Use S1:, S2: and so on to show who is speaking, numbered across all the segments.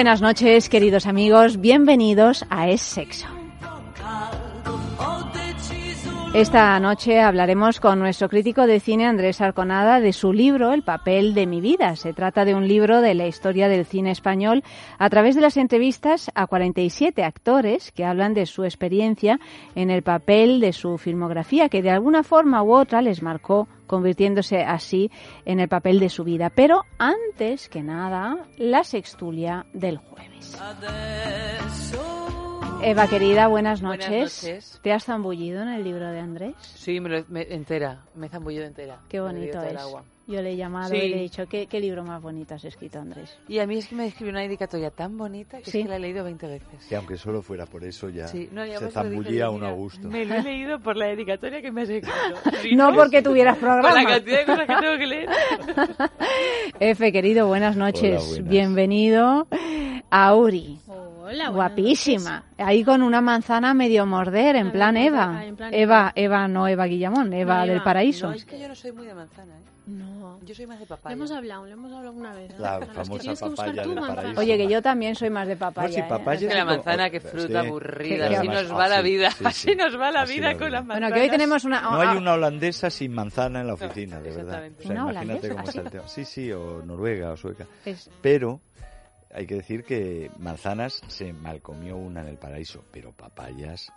S1: Buenas noches, queridos amigos. Bienvenidos a Es Sexo. Esta noche hablaremos con nuestro crítico de cine Andrés Arconada de su libro El papel de mi vida. Se trata de un libro de la historia del cine español a través de las entrevistas a 47 actores que hablan de su experiencia en el papel de su filmografía que de alguna forma u otra les marcó convirtiéndose así en el papel de su vida. Pero antes que nada, la sextulia del jueves. Eva, querida, buenas
S2: Buenas
S1: noches. ¿Te has zambullido en el libro de Andrés?
S2: Sí, me, lo- me- entera, me he zambullido entera.
S1: Qué bonito es. Yo le he llamado
S2: Sí.
S1: y le he dicho, ¿qué, qué libro más bonito has escrito, Andrés?
S2: Y a mí es que me escribió una dedicatoria tan bonita que
S1: Sí.
S2: es que la he leído 20 veces.
S3: Que aunque solo fuera por eso ya
S2: Sí, no, ya
S3: se zambullía uno a gusto.
S2: Me lo he leído por la dedicatoria que me has escrito.
S1: No porque tuvieras
S2: Por la
S1: programa.
S2: cantidad de cosas que tengo que leer.
S1: Efe, querido, buenas noches.
S3: Hola, buenas.
S1: Bienvenido a Uri.
S4: Hola,
S1: Guapísima. Ahí con una manzana medio morder, en
S4: Ah,
S1: plan
S4: medio
S1: Eva.
S4: ah, en plan
S1: Eva, Eva, no Eva Guillamón, Eva
S4: No,
S1: del
S4: Eva.
S1: Paraíso.
S2: No, es que yo no soy muy de manzana, ¿eh?
S4: No.
S2: Yo soy más de
S4: Le
S2: papaya.
S4: hemos hablado, le hemos hablado una vez. ¿eh?
S3: La famosa papaya del
S4: manzana.
S3: paraíso.
S1: Oye, que yo también soy más de papaya.
S3: No, sí,
S1: ¿eh?
S3: papaya
S2: Es que la
S3: como-
S2: manzana, que fruta
S3: Sí.
S2: aburrida.
S1: Sí,
S2: Así
S3: además-
S2: nos va
S3: ah,
S2: la vida.
S3: sí,
S2: Así
S3: sí.
S2: nos va la
S3: Así
S2: vida con
S3: va.
S2: las manzanas.
S1: Bueno, que hoy tenemos una...
S3: No hay una holandesa sin manzana en la oficina, de verdad. O sea,
S1: ¿Una
S3: imagínate
S1: holandesa?
S3: cómo está el tema. Sí, sí, o noruega o sueca.
S1: Es-
S3: Pero hay que decir que manzanas se malcomió una en el paraíso, pero papayas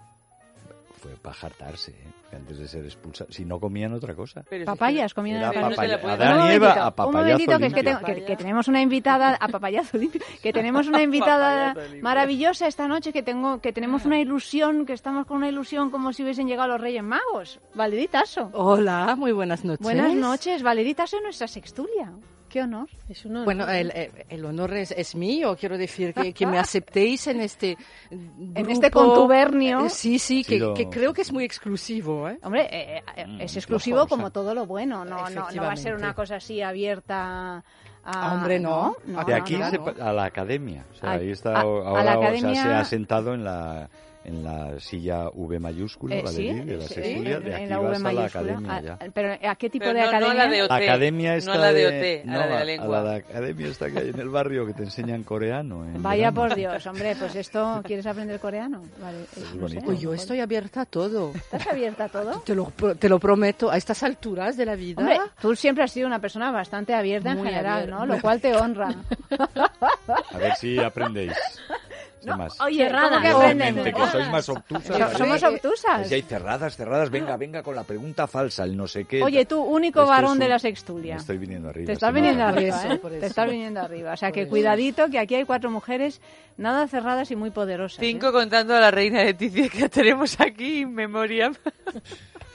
S3: fue para jartarse, ¿eh? Que antes de ser expulsada. Si no comían otra cosa.
S2: Pero
S1: Papayas, comían en el
S2: no
S3: papaya. Adán
S1: Un
S3: y Eva a
S1: un
S3: papayazo
S1: momentito, que, es que, tengo- que- que tenemos una invitada a papayazo limpio, que tenemos una invitada maravillosa esta noche, que tengo, que tenemos una ilusión, que estamos con una ilusión como si hubiesen llegado los Reyes Magos. Valeritaso.
S5: Hola, muy buenas noches.
S1: Buenas noches, Valeritaso es nuestra sextulia. Qué honor.
S4: Es un honor.
S5: Bueno, el, el- honor es, es mío, quiero decir que, que me aceptéis en este
S1: En este contubernio.
S5: Eh, Sí, sí, que,
S3: Sí, lo-
S5: que creo que es muy exclusivo, ¿eh?
S1: Hombre, eh, eh,
S3: Mm,
S1: es exclusivo como todo lo bueno, no, no, no va a ser una cosa así abierta a...
S5: Ah, hombre, no.
S1: no,
S3: de aquí
S1: no.
S3: se a la academia. O sea,
S1: A-
S3: ahí está
S1: a- a
S3: ahora
S1: la
S3: o sea,
S1: academia-
S3: se ha sentado en la en la silla V mayúscula,
S1: Eh,
S3: Valerí,
S1: sí,
S3: de la
S1: sí, en-
S3: de
S1: en
S3: aquí
S1: la V
S3: vas a la academia
S1: Ah,
S3: ya.
S1: Pero ¿a qué tipo
S2: Pero
S1: de
S2: no- no
S1: academia?
S2: la de OT.
S3: La academia
S2: no
S3: está
S2: la de
S3: de-
S2: OT, a
S3: no,
S2: la de la lengua.
S3: A la academia está que hay en el barrio que te enseñan coreano. en
S1: Vaya
S3: verano.
S1: por Dios, hombre, pues esto, ¿quieres aprender coreano? Vale,
S3: Es
S1: no
S3: bonito.
S1: sé.
S5: Pues yo estoy abierta a todo.
S1: ¿Estás abierta a todo?
S5: Te lo, te lo prometo, a estas alturas de la vida.
S1: Hombre, tú siempre has sido una persona bastante abierta en
S5: Muy
S1: general,
S5: abierta.
S1: ¿no? Lo cual te honra.
S3: A ver si aprendéis. Sin más.
S1: Oye, ¿cómo
S4: Cerrada.
S1: que aprendes?
S3: que sois más obtusas.
S1: So- Somos obtusas.
S3: Si hay cerradas, cerradas, venga, venga con la pregunta falsa, el no sé qué.
S1: Oye, tú, único
S3: Esto
S1: varón
S3: un-
S1: de la sextulia.
S3: Me estoy viniendo arriba.
S1: Te estás viniendo arriba,
S5: eso,
S1: ¿eh? Te
S5: eso.
S1: estás viniendo arriba. O sea,
S5: Por
S1: que
S5: eso.
S1: cuidadito, que aquí hay cuatro mujeres nada cerradas y muy poderosas. ¿eh?
S2: Cinco contando a la reina Leticia que tenemos aquí en memoria.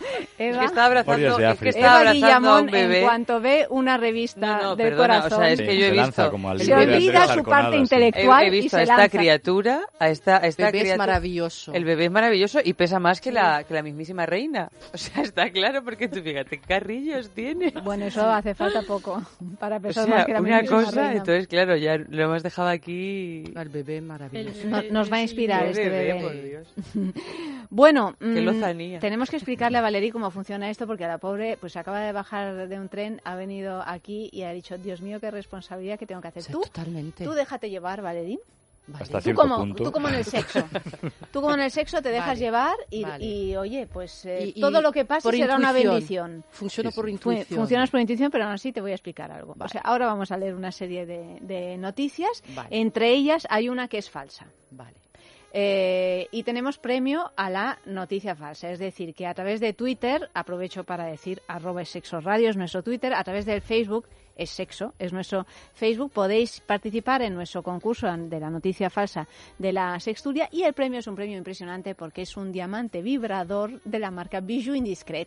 S2: Es
S1: Eva,
S2: que está abrazando, es que está
S1: Eva
S2: abrazando a
S1: Guillamón,
S2: un bebé.
S1: en cuanto ve una revista
S2: No, no,
S1: del
S2: perdona, o
S1: corazón,
S2: sea, es que yo he
S3: se lanza
S2: visto-
S3: como al
S1: se
S3: de
S1: olvida su parte
S3: sí.
S1: intelectual
S2: He, he
S1: y
S2: visto
S1: se
S2: a esta
S1: lanza.
S2: criatura, a esta, a esta
S5: Bebé es
S2: criatura.
S5: maravilloso.
S2: El bebé es maravilloso y pesa más que la, que la mismísima reina. O sea, está claro porque tú fíjate, qué carrillos tiene.
S1: Bueno, eso hace falta poco para
S2: O
S1: pesar
S2: sea,
S1: más que la
S2: una
S1: mismísima
S2: cosa,
S1: reina.
S2: entonces claro, ya lo hemos dejado aquí.
S5: El bebé maravilloso.
S4: El-
S1: No- nos va a inspirar este bebé.
S2: por Dios.
S1: Bueno, mm,
S2: lozanía.
S1: tenemos que explicarle a Valerie cómo funciona esto porque a la pobre pues acaba de bajar de un tren, ha venido aquí y ha dicho, Dios mío, qué responsabilidad que tengo que hacer.
S5: Sí,
S1: tú,
S5: totalmente.
S1: tú déjate llevar, Valerie.
S5: Vale.
S3: Hasta
S1: Tú como,
S3: punto.
S1: tú como en el sexo. Tú como en el sexo te dejas
S5: Vale,
S1: llevar y,
S5: vale.
S1: y, oye, pues eh,
S5: Y- y
S1: todo lo que pase será una
S5: intuición.
S1: bendición.
S5: Funciona
S3: Sí,
S5: por intuición.
S1: Funcionas por intuición, pero aún así te voy a explicar algo. O sea, ahora vamos a leer una serie de, de noticias.
S5: Vale.
S1: Entre ellas hay una que es falsa.
S5: Vale.
S1: Eh, y tenemos premio a la noticia falsa, es decir, que a través de Twitter, aprovecho para decir arroba es sexo radio, es nuestro Twitter, a través del Facebook es sexo, es nuestro Facebook. Podéis participar en nuestro concurso de la noticia falsa de la sexturia y el premio es un premio impresionante porque es un diamante vibrador de la marca Bijou Indiscret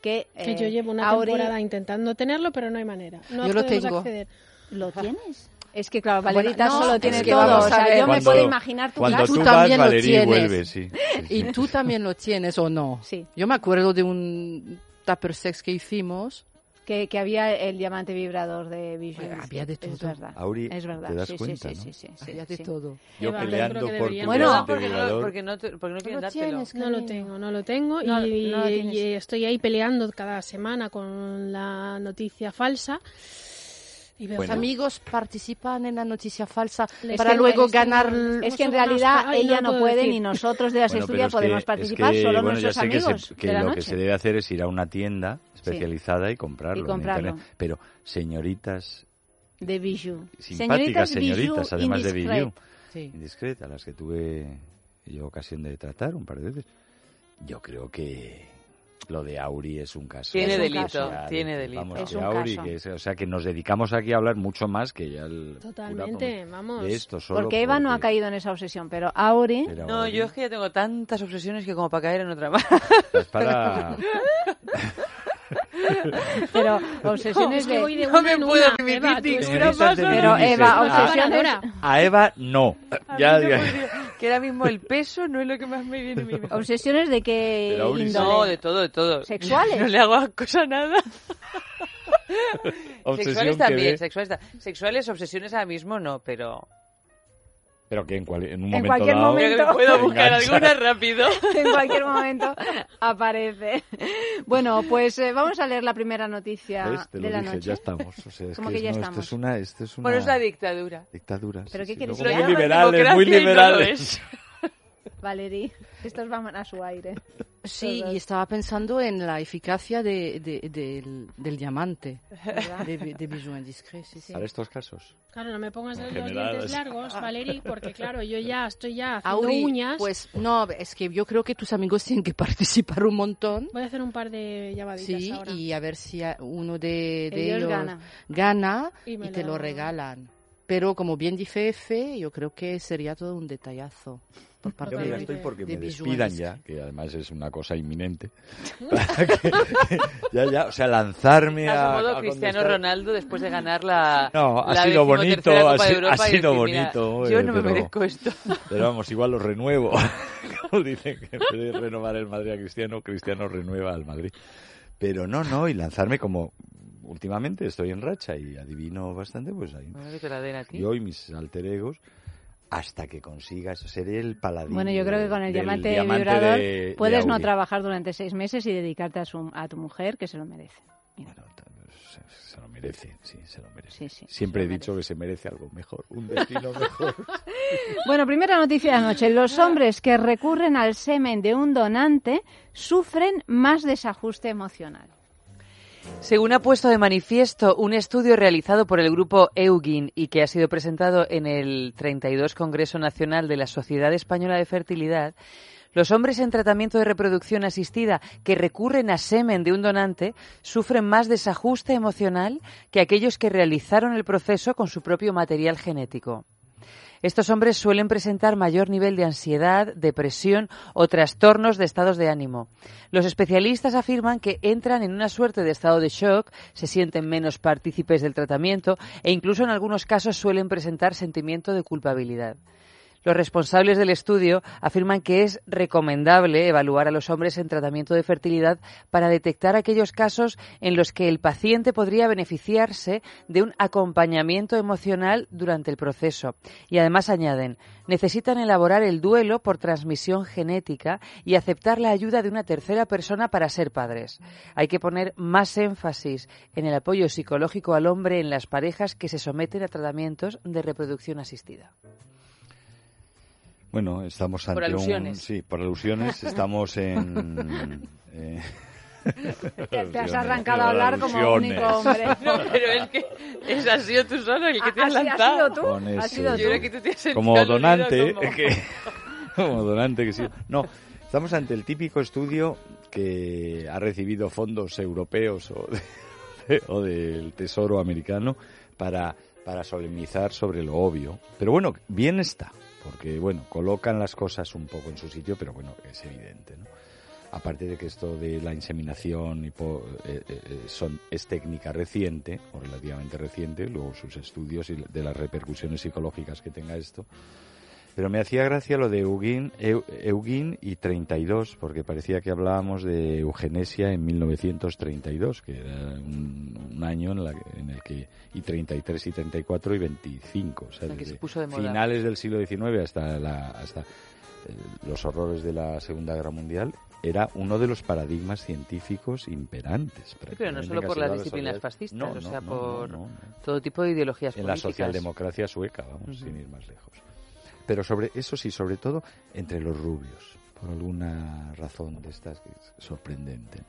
S1: que,
S4: Que
S1: eh,
S4: yo llevo una temporada intentando tenerlo, pero no hay manera. No
S5: Yo lo
S4: podemos
S5: tengo.
S4: acceder.
S1: ¿Lo tienes? Es que claro, Valerita
S5: no,
S1: solo
S5: es
S1: tiene
S5: que
S1: todo.
S5: vamos
S1: O sea,
S5: a ver.
S1: yo me
S3: Cuando-
S1: puedo imaginar tu
S3: Cuando
S1: casa.
S3: tú,
S5: Tú
S3: vas,
S5: también lo
S3: Valerie
S5: tienes.
S3: vuelve, sí. sí, sí.
S5: ¿Y tú también lo tienes o no?
S1: Sí.
S5: Yo me acuerdo de un tupper sex que hicimos.
S1: Que, que había el diamante vibrador de Bijou.
S5: Bueno, había de
S1: Es
S5: todo.
S1: verdad.
S3: Auri,
S1: es verdad.
S3: te das
S1: sí, sí,
S3: cuenta,
S1: sí,
S3: ¿no?
S1: sí, sí, sí,
S5: Había de
S1: sí.
S5: todo.
S3: Yo
S4: Eva,
S3: peleando por tu
S1: Bueno,
S3: diamante
S2: porque no, porque no, porque no quieren
S5: lo
S2: dártelo.
S4: No lo tengo, no lo tengo.
S1: No,
S4: y,
S1: no lo
S4: y estoy ahí peleando cada semana con la noticia falsa. Y
S3: Bueno.
S4: que-
S5: Amigos participan en la noticia falsa
S4: Les
S5: para luego
S4: les
S5: ganar.
S1: Es que en realidad
S4: ay,
S1: ella
S4: no
S1: no puede
S4: decir.
S1: ni nosotros de la
S3: Bueno,
S1: sexturia
S3: pero es
S1: podemos
S3: que-
S1: participar,
S3: es que,
S1: solo
S3: bueno,
S1: nuestros
S3: sé que se-
S1: amigos
S3: que
S1: de la
S3: lo
S1: noche.
S3: que se debe hacer es ir a una tienda especializada y comprarlo.
S1: Y
S3: en
S1: comprarlo.
S3: internet. Pero señoritas
S1: De Bijou.
S3: simpáticas, señoritas,
S1: Bijou
S3: además de
S1: Indiscret.
S3: Bijou,
S5: Sí.
S3: indiscretas, las que tuve yo ocasión de tratar un par de veces. Yo creo que lo de Auri es un caso.
S2: Tiene delito, tiene
S3: de-
S2: delito.
S3: Vamos,
S1: Es
S3: que
S1: un
S3: Auri,
S1: caso.
S3: que es- o sea, que nos dedicamos aquí a hablar mucho más que ya el
S4: Totalmente, vamos.
S3: de esto solo
S1: Porque Eva no ha caído en esa obsesión, pero Auri...
S3: pero
S2: No,
S3: Auri
S2: yo es que ya tengo tantas obsesiones que como para caer en otra más.
S3: es para...
S1: Pero obsesiones de...
S2: No me puedo permitir
S4: Eva,
S1: Pero. Eva,
S3: A-
S1: obsesiones...
S3: A Eva no. Ya,
S2: A mí no
S3: ya.
S2: Que ahora mismo el peso no es lo que más me viene a mí.
S1: Obsesiones de qué?
S2: No, de todo, de todo.
S1: ¿Sexuales?
S2: No le hago cosa a nada.
S3: Obsesión
S2: sexuales también, sexuales, sexuales, obsesiones ahora mismo no, pero...
S3: Pero que en, cual- en un
S1: En
S3: momento
S1: cualquier
S3: dado...
S1: momento.
S2: Puedo buscar
S3: engancha.
S2: alguna rápido.
S1: en cualquier momento aparece. Bueno, pues eh, vamos a leer la primera noticia
S3: ¿Ves? Te
S1: de
S3: lo
S1: la
S3: dije,
S1: noche.
S3: ya estamos. O sea, es
S1: ¿Cómo
S3: que,
S1: que ya
S3: no,
S1: estamos?
S3: Esto es una, esto es una
S2: Bueno, es la dictadura.
S3: dictadura.
S1: ¿Pero
S3: sí,
S1: qué
S3: sí,
S1: quieres
S3: luego muy liberales, muy
S2: no
S3: liberales.
S2: es.
S1: Valerie, estos van a su aire.
S5: Sí,
S1: Todos.
S5: y estaba pensando en la eficacia de, de- del, del diamante de, de Bijou Indiscret. Sí, sí.
S3: Para estos casos.
S4: Claro, no me pongas
S3: En
S4: los dientes
S3: es-
S4: largos, Valerie, porque claro, yo ya estoy ya haciendo
S5: Auri,
S4: uñas.
S5: pues no, es que yo creo que tus amigos tienen que participar un montón.
S4: Voy a hacer un par de llamaditas
S5: Sí,
S4: ahora.
S5: y a ver si uno de, de
S1: Ellos
S5: ellos,
S1: gana.
S5: gana
S4: Y
S5: y, te
S4: lo-
S5: lo regalan. Pero como bien dice Efe, yo creo que sería todo un detallazo por parte
S3: Yo
S5: de,
S3: estoy porque
S5: de
S3: me despidan ya, que además es una cosa inminente. Que- ya, ya, o sea, lanzarme
S2: A modo
S3: a
S2: Cristiano
S3: contestar-
S2: Ronaldo después de ganar la
S3: No, ha
S2: la
S3: sido bonito, ha
S2: de Europa
S3: ha sido
S2: decir, mira,
S3: bonito,
S2: yo
S3: eh,
S2: no me
S3: pero-
S2: merezco esto.
S3: Pero vamos, igual lo renuevo. Como dicen que en vez de renovar el Madrid a Cristiano, Cristiano renueva al Madrid. Pero no, no, y lanzarme como últimamente estoy en racha y adivino bastante, pues ahí. Y mis alter egos, hasta que consigas ser el paladín.
S1: Bueno, yo creo que con el diamante,
S3: diamante
S1: vibrador
S3: de- de
S1: puedes no trabajar durante seis meses y dedicarte a, su, a tu mujer, que se lo merece. Mira.
S3: Bueno, ta- se, se lo merece, sí, se lo merece.
S1: Sí, sí,
S3: Siempre he dicho que se merece algo mejor, un destino mejor.
S1: Bueno, primera noticia de la noche. Los hombres que recurren al semen de un donante sufren más desajuste emocional.
S2: Según ha puesto de manifiesto un estudio realizado por el grupo Eugin y que ha sido presentado en el 32 Congreso Nacional de la Sociedad Española de Fertilidad, los hombres en tratamiento de reproducción asistida que recurren a semen de un donante sufren más desajuste emocional que aquellos que realizaron el proceso con su propio material genético. Estos hombres suelen presentar mayor nivel de ansiedad, depresión o trastornos de estados de ánimo. Los especialistas afirman que entran en una suerte de estado de shock, se sienten menos partícipes del tratamiento e incluso en algunos casos suelen presentar sentimiento de culpabilidad. Los responsables del estudio afirman que es recomendable evaluar a los hombres en tratamiento de fertilidad para detectar aquellos casos en los que el paciente podría beneficiarse de un acompañamiento emocional durante el proceso. Y además añaden, necesitan elaborar el duelo por transmisión genética y aceptar la ayuda de una tercera persona para ser padres. Hay que poner más énfasis en el apoyo psicológico al hombre en las parejas que se someten a tratamientos de reproducción asistida.
S3: Bueno, estamos
S2: Por
S3: ante un... Sí, por alusiones. Estamos en... eh,
S1: Te, te has arrancado a hablar como
S3: alusiones.
S1: único hombre.
S2: No, pero es que es, has sido tú solo el que te
S1: Ha-
S2: has lanzado.
S1: sido tú,
S3: Con
S1: has
S3: ese-
S1: sido
S2: Yo
S1: tú.
S2: creo que tú te has
S3: Como donante,
S2: como-
S3: que como donante que sí. No, estamos ante el típico estudio que ha recibido fondos europeos o, de- o del Tesoro americano para, para solemnizar sobre lo obvio. Pero bueno, bien está, porque bueno, colocan las cosas un poco en su sitio, pero bueno, es evidente, ¿no? Aparte de que esto de la inseminación hipo- eh, eh, eh, son, es técnica reciente, o relativamente reciente, luego sus estudios y de las repercusiones psicológicas que tenga esto. Pero me hacía gracia lo de Eugen, Eu- Eugen y 32, porque parecía que hablábamos de eugenesia en 1932, que era un, un año en, la que- en el que, y 33 y 34 y 25, o sea,
S2: En que se
S3: desde
S2: puso de moda.
S3: finales del siglo XIX hasta, la, hasta eh, los horrores de la Segunda Guerra Mundial, era uno de los paradigmas científicos imperantes.
S2: Pero no solo
S3: en
S2: por las disciplinas fascistas,
S3: No,
S2: o
S3: no,
S2: sea,
S3: no,
S2: por todo tipo de ideologías
S3: en la
S2: políticas.
S3: socialdemocracia sueca, vamos, sin ir más lejos. Pero sobre eso sí, sobre todo entre los rubios, por alguna razón de estas que es sorprendente.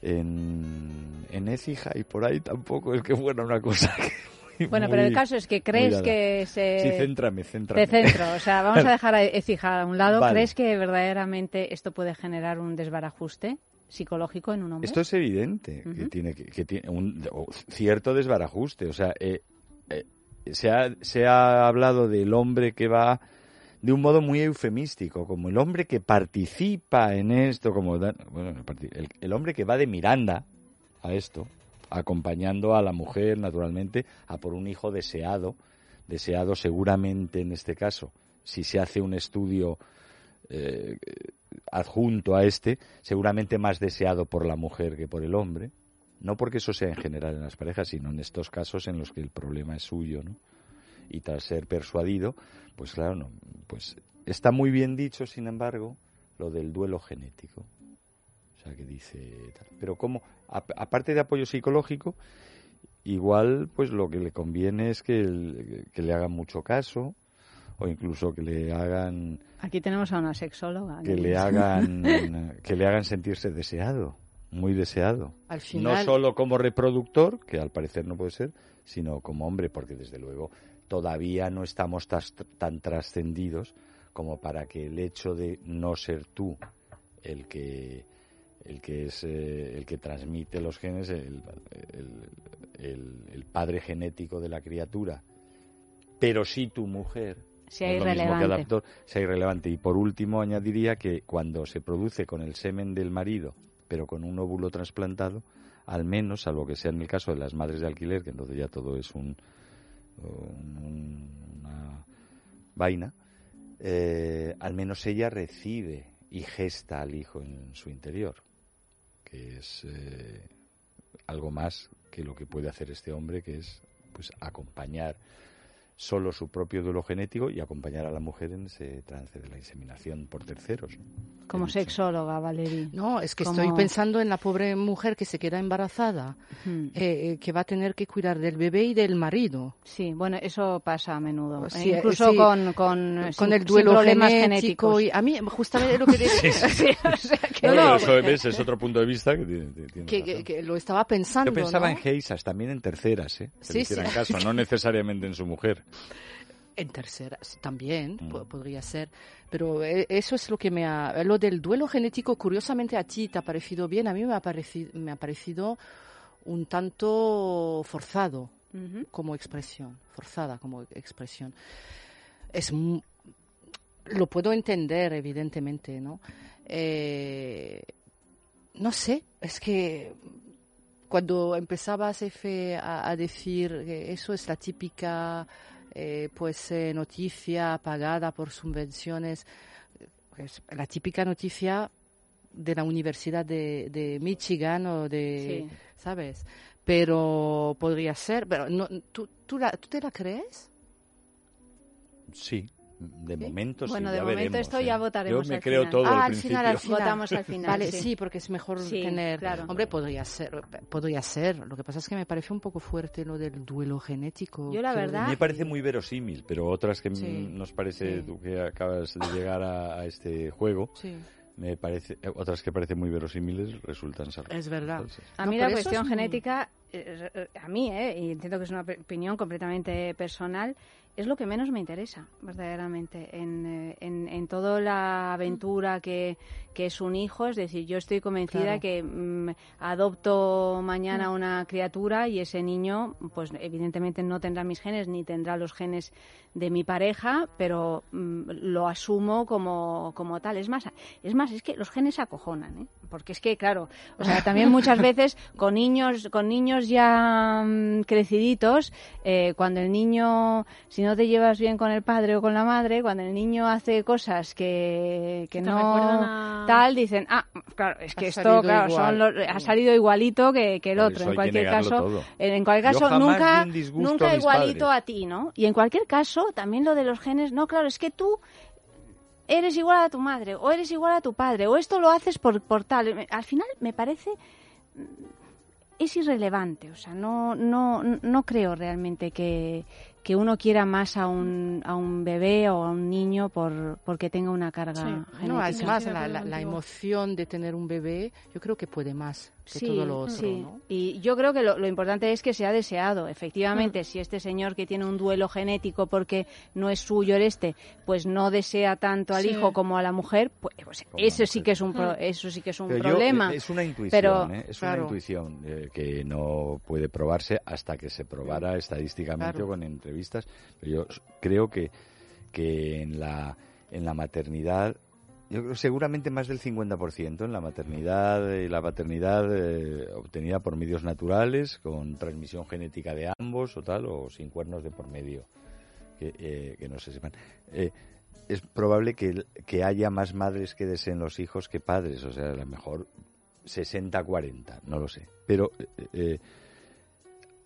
S3: En, en Écija y por ahí tampoco es que fuera una cosa que muy-
S1: Bueno, pero el caso es que crees que se...
S3: Sí, céntrame, céntrame.
S1: De centro, o sea, vamos a dejar a Écija a un lado.
S3: Vale.
S1: ¿Crees que verdaderamente esto puede generar un desbarajuste psicológico en un hombre?
S3: Esto es evidente, que tiene, que, que tiene un o cierto desbarajuste. O sea, eh, eh, se, ha, se ha hablado del hombre que va de un modo muy eufemístico, como el hombre que participa en esto, como bueno, el, el hombre que va de Miranda a esto, acompañando a la mujer, naturalmente, a por un hijo deseado, deseado seguramente en este caso, si se hace un estudio eh, adjunto a este, seguramente más deseado por la mujer que por el hombre. No porque eso sea en general en las parejas, sino en estos casos en los que el problema es suyo, ¿no? Y tras ser persuadido, pues claro, no, pues está muy bien dicho, sin embargo, lo del duelo genético. O sea, que dice tal. Pero como, a- aparte de apoyo psicológico, igual, pues lo que le conviene es que, el- que le hagan mucho caso, o incluso que le hagan
S1: Aquí tenemos a una sexóloga.
S3: que le hagan que le hagan sentirse deseado, muy deseado.
S5: Al
S3: No solo como reproductor, que al parecer no puede ser, sino como hombre, porque desde luego todavía no estamos tan trascendidos como para que el hecho de no ser tú el que el que es eh, el que transmite los genes, el, el- el- el padre genético de la criatura, pero sí tu mujer,
S1: Sea
S3: no es lo mismo que sea irrelevante. Y por último, añadiría que cuando se produce con el semen del marido, pero con un óvulo trasplantado, al menos, salvo que sea en el caso de las madres de alquiler, que entonces ya todo es un, un- una vaina, eh, al menos ella recibe y gesta al hijo en su interior, que es eh, algo más que lo que puede hacer este hombre, que es pues acompañar solo su propio duelo genético y acompañar a la mujer en ese trance de la inseminación por terceros.
S1: Como sexóloga, Valerie.
S5: no, es que
S1: Como-
S5: estoy pensando en la pobre mujer que se queda embarazada,
S1: Hmm.
S5: eh, eh, que va a tener que cuidar del bebé y del marido.
S1: Sí, bueno, eso pasa a menudo.
S5: Sí,
S1: Eh, Incluso
S5: sí.
S1: con, con,
S5: con
S1: sin-
S5: el duelo
S1: problemas
S5: genético. Y a mí, justamente lo que
S1: Sí, o sea que-
S3: No, eso es otro punto de vista que tiene, tiene
S5: que, que- que lo estaba pensando.
S3: Yo pensaba
S5: ¿no?
S3: en Geisas, también en terceras, ¿eh? Que
S5: Sí,
S3: le hicieran
S5: sí.
S3: caso, no necesariamente en su mujer.
S5: En terceras también
S3: Mm.
S5: po- podría ser, pero eh, eso es lo que me ha... Lo del duelo genético, curiosamente a ti te ha parecido bien, a mí me ha parecido, me ha parecido un tanto forzado como expresión, forzada como expresión. Es lo puedo entender, evidentemente, ¿no? Eh, no sé, es que cuando empezabas Efe, a, a decir que eso es la típica eh, pues eh, noticia pagada por subvenciones, pues, la típica noticia de la Universidad de, de Michigan o de,
S1: Sí.
S5: ¿sabes? Pero podría ser, pero no, ¿tú, tú, la- ¿tú te la crees?
S3: Sí, de
S5: ¿Sí?
S3: momento sí.
S1: Bueno, de
S3: ya
S1: momento
S3: veremos,
S1: esto
S3: ¿eh?
S1: ya votaremos
S3: Yo me
S1: al
S3: creo
S1: final.
S3: todo
S5: Ah,
S3: al
S5: final, al final.
S1: Votamos al final.
S5: Vale,
S1: sí.
S5: sí, porque es mejor
S1: Sí,
S5: tener.
S1: claro.
S5: Hombre, podría ser, podría ser. Lo que pasa es que me parece un poco fuerte lo del duelo genético.
S1: Yo la verdad-
S3: Me parece muy verosímil, pero otras que mm,
S5: Sí.
S3: nos parece,
S5: Sí.
S3: tú que acabas de llegar a, a este juego,
S5: Sí.
S3: me parece, eh, otras que parecen muy verosímiles resultan ser
S5: Es verdad.
S3: falsas.
S1: A
S5: No,
S1: mí
S5: por
S1: la cuestión
S5: es
S1: genética eh, a mí, eh, y entiendo que es una opinión completamente personal, es lo que menos me interesa, verdaderamente, en, eh, en, en toda la aventura que, que es un hijo. Es decir, yo estoy convencida
S5: Claro.
S1: que mm, adopto mañana una criatura y ese niño, pues evidentemente no tendrá mis genes ni tendrá los genes de mi pareja, pero mm, lo asumo como, como tal. Es más, es más, es que los genes acojonan, ¿eh? porque es que, claro, o sea, también muchas veces con niños, con niños ya mm, creciditos, eh, cuando el niño, si no te llevas bien con el padre o con la madre, cuando el niño hace cosas que, que no
S4: a-
S1: tal, dicen, ah, claro, es
S5: Ha
S1: que esto, claro, son los- ha salido igualito que, que el
S3: Por
S1: otro. En cualquier caso, en, en cualquier caso, nunca, nunca
S3: a
S1: igualito
S3: padres.
S1: a ti, ¿no? Y en cualquier caso, también lo de los genes, no, claro, es que tú eres igual a tu madre o eres igual a tu padre o esto lo haces por, por tal. Al final me parece mm, es irrelevante, o sea, no no no creo realmente que, que uno quiera más a un, a un bebé o a un niño por porque tenga una carga
S4: Sí.
S1: genética.
S5: No, es más, la, la- emoción de tener un bebé, yo creo que puede más que
S1: Sí,
S5: todo lo otro,
S1: sí.
S5: ¿no?
S1: Y yo creo que lo, lo importante es que sea deseado. Efectivamente,
S4: Mm.
S1: si este señor que tiene un duelo genético porque no es suyo el este, pues no desea tanto al
S4: Sí.
S1: hijo como a la mujer, pues, pues eso sí que es un pro-
S4: Mm.
S1: eso sí que es un
S3: Pero yo,
S1: problema.
S3: eh, es una intuición,
S1: Pero-
S3: ¿eh? es
S5: Claro.
S3: una intuición eh, que no puede probarse hasta que se probara estadísticamente
S5: Claro.
S3: o con entrevistas. Pero yo creo que, que en la en la maternidad yo creo seguramente más del 50% en la maternidad y la paternidad eh, obtenida por medios naturales con transmisión genética de ambos o tal o sin cuernos de por medio que, eh, no se sepan. Eh, es probable que, que haya más madres que deseen los hijos que padres o sea a lo mejor 60-40 no lo sé. Pero eh, eh,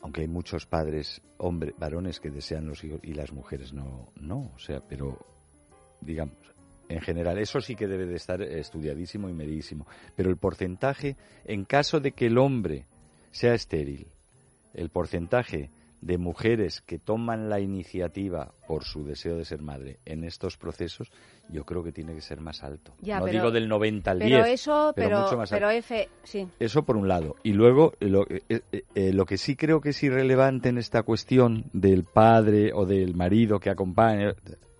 S3: aunque hay muchos padres hombres varones que desean los hijos y las mujeres no no o sea pero digamos en general eso sí que debe de estar estudiadísimo y medidísimo pero el porcentaje en caso de que el hombre sea estéril el porcentaje de mujeres que toman la iniciativa por su deseo de ser madre en estos procesos, yo creo que tiene que ser más alto.
S1: Ya,
S3: no
S1: pero-
S3: digo del 90 al
S1: pero
S3: 10,
S1: eso,
S3: pero
S1: pero,
S3: mucho más
S1: pero
S3: alto.
S1: F, sí.
S3: Eso por un lado. Y luego, lo, eh, eh, eh, lo que sí creo que es irrelevante en esta cuestión del padre o del marido que acompaña,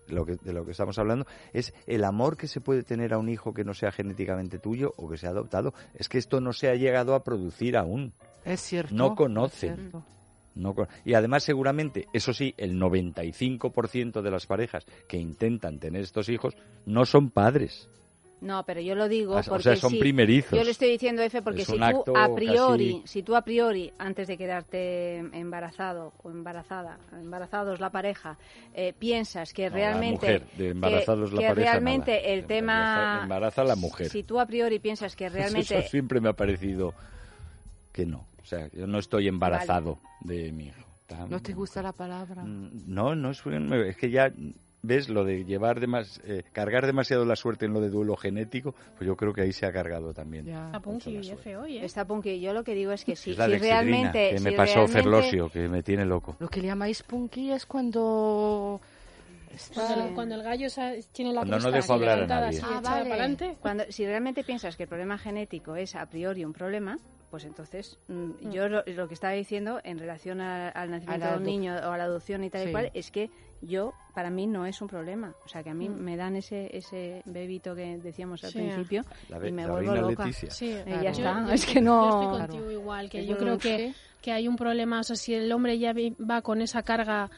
S3: lo que, de lo que estamos hablando, es el amor que se puede tener a un hijo que no sea genéticamente tuyo o que sea adoptado. Es que esto no se ha llegado a producir aún.
S5: Es cierto.
S3: No conocen. No y además seguramente, eso sí, el 95% de las parejas que intentan tener estos hijos no son padres.
S1: No, pero yo lo digo
S3: O sea,
S1: porque
S3: son
S1: sí.
S3: primerizos.
S1: Yo le estoy diciendo F porque
S3: Es
S1: si tú a priori,
S3: casi-
S1: si tú a priori antes de quedarte embarazado o embarazada, embarazados la pareja, eh, piensas que
S3: No, la
S1: realmente
S3: mujer, de embarazados
S1: que,
S3: la
S1: que
S3: pareja,
S1: realmente
S3: nada.
S1: el tema
S3: embaraza a la mujer.
S1: Si tú a priori piensas que realmente
S3: Eso siempre me ha parecido que no. O sea, yo no estoy embarazado de mi hijo. Tan-
S5: ¿No te gusta la palabra?
S3: Mm, No, no es, es que ya ves lo de llevar demas, eh, cargar demasiado la suerte en lo de duelo genético, pues yo creo que ahí se ha cargado también.
S5: Ya.
S4: Está punky y
S3: suerte.
S4: F hoy, ¿eh?
S1: está punky, yo lo que digo es que si,
S3: es la
S1: si realmente
S3: que me
S1: si
S3: pasó
S1: realmente-
S3: Ferlosio, que me tiene loco.
S5: Lo que le llamáis punky es cuando...
S4: Cuando,
S1: Sí.
S4: el, cuando el gallo tiene la
S3: Cuando no dejo hablar a nadie.
S1: Ah, vale. Cuando, si realmente piensas que el problema genético es a priori un problema, pues entonces mm, yo lo, lo que estaba diciendo en relación a- al nacimiento de un niño o a la adopción y tal y
S5: Sí.
S1: cual es que yo para mí no es un problema, o sea que a mí
S4: Mm.
S1: me dan ese ese bebito que decíamos al
S4: Sí.
S1: principio y me
S3: la
S1: vuelvo loca.
S3: Leticia.
S4: Sí,
S1: Eh,
S5: Claro.
S1: ya
S4: Yo-
S1: está,
S4: yo-
S1: es que
S4: Yo
S1: no
S4: estoy
S5: Claro.
S4: contigo igual, que
S1: Es
S4: yo
S1: un
S4: creo que,
S5: sí.
S4: que hay un problema, o sea, si el hombre ya va con esa carga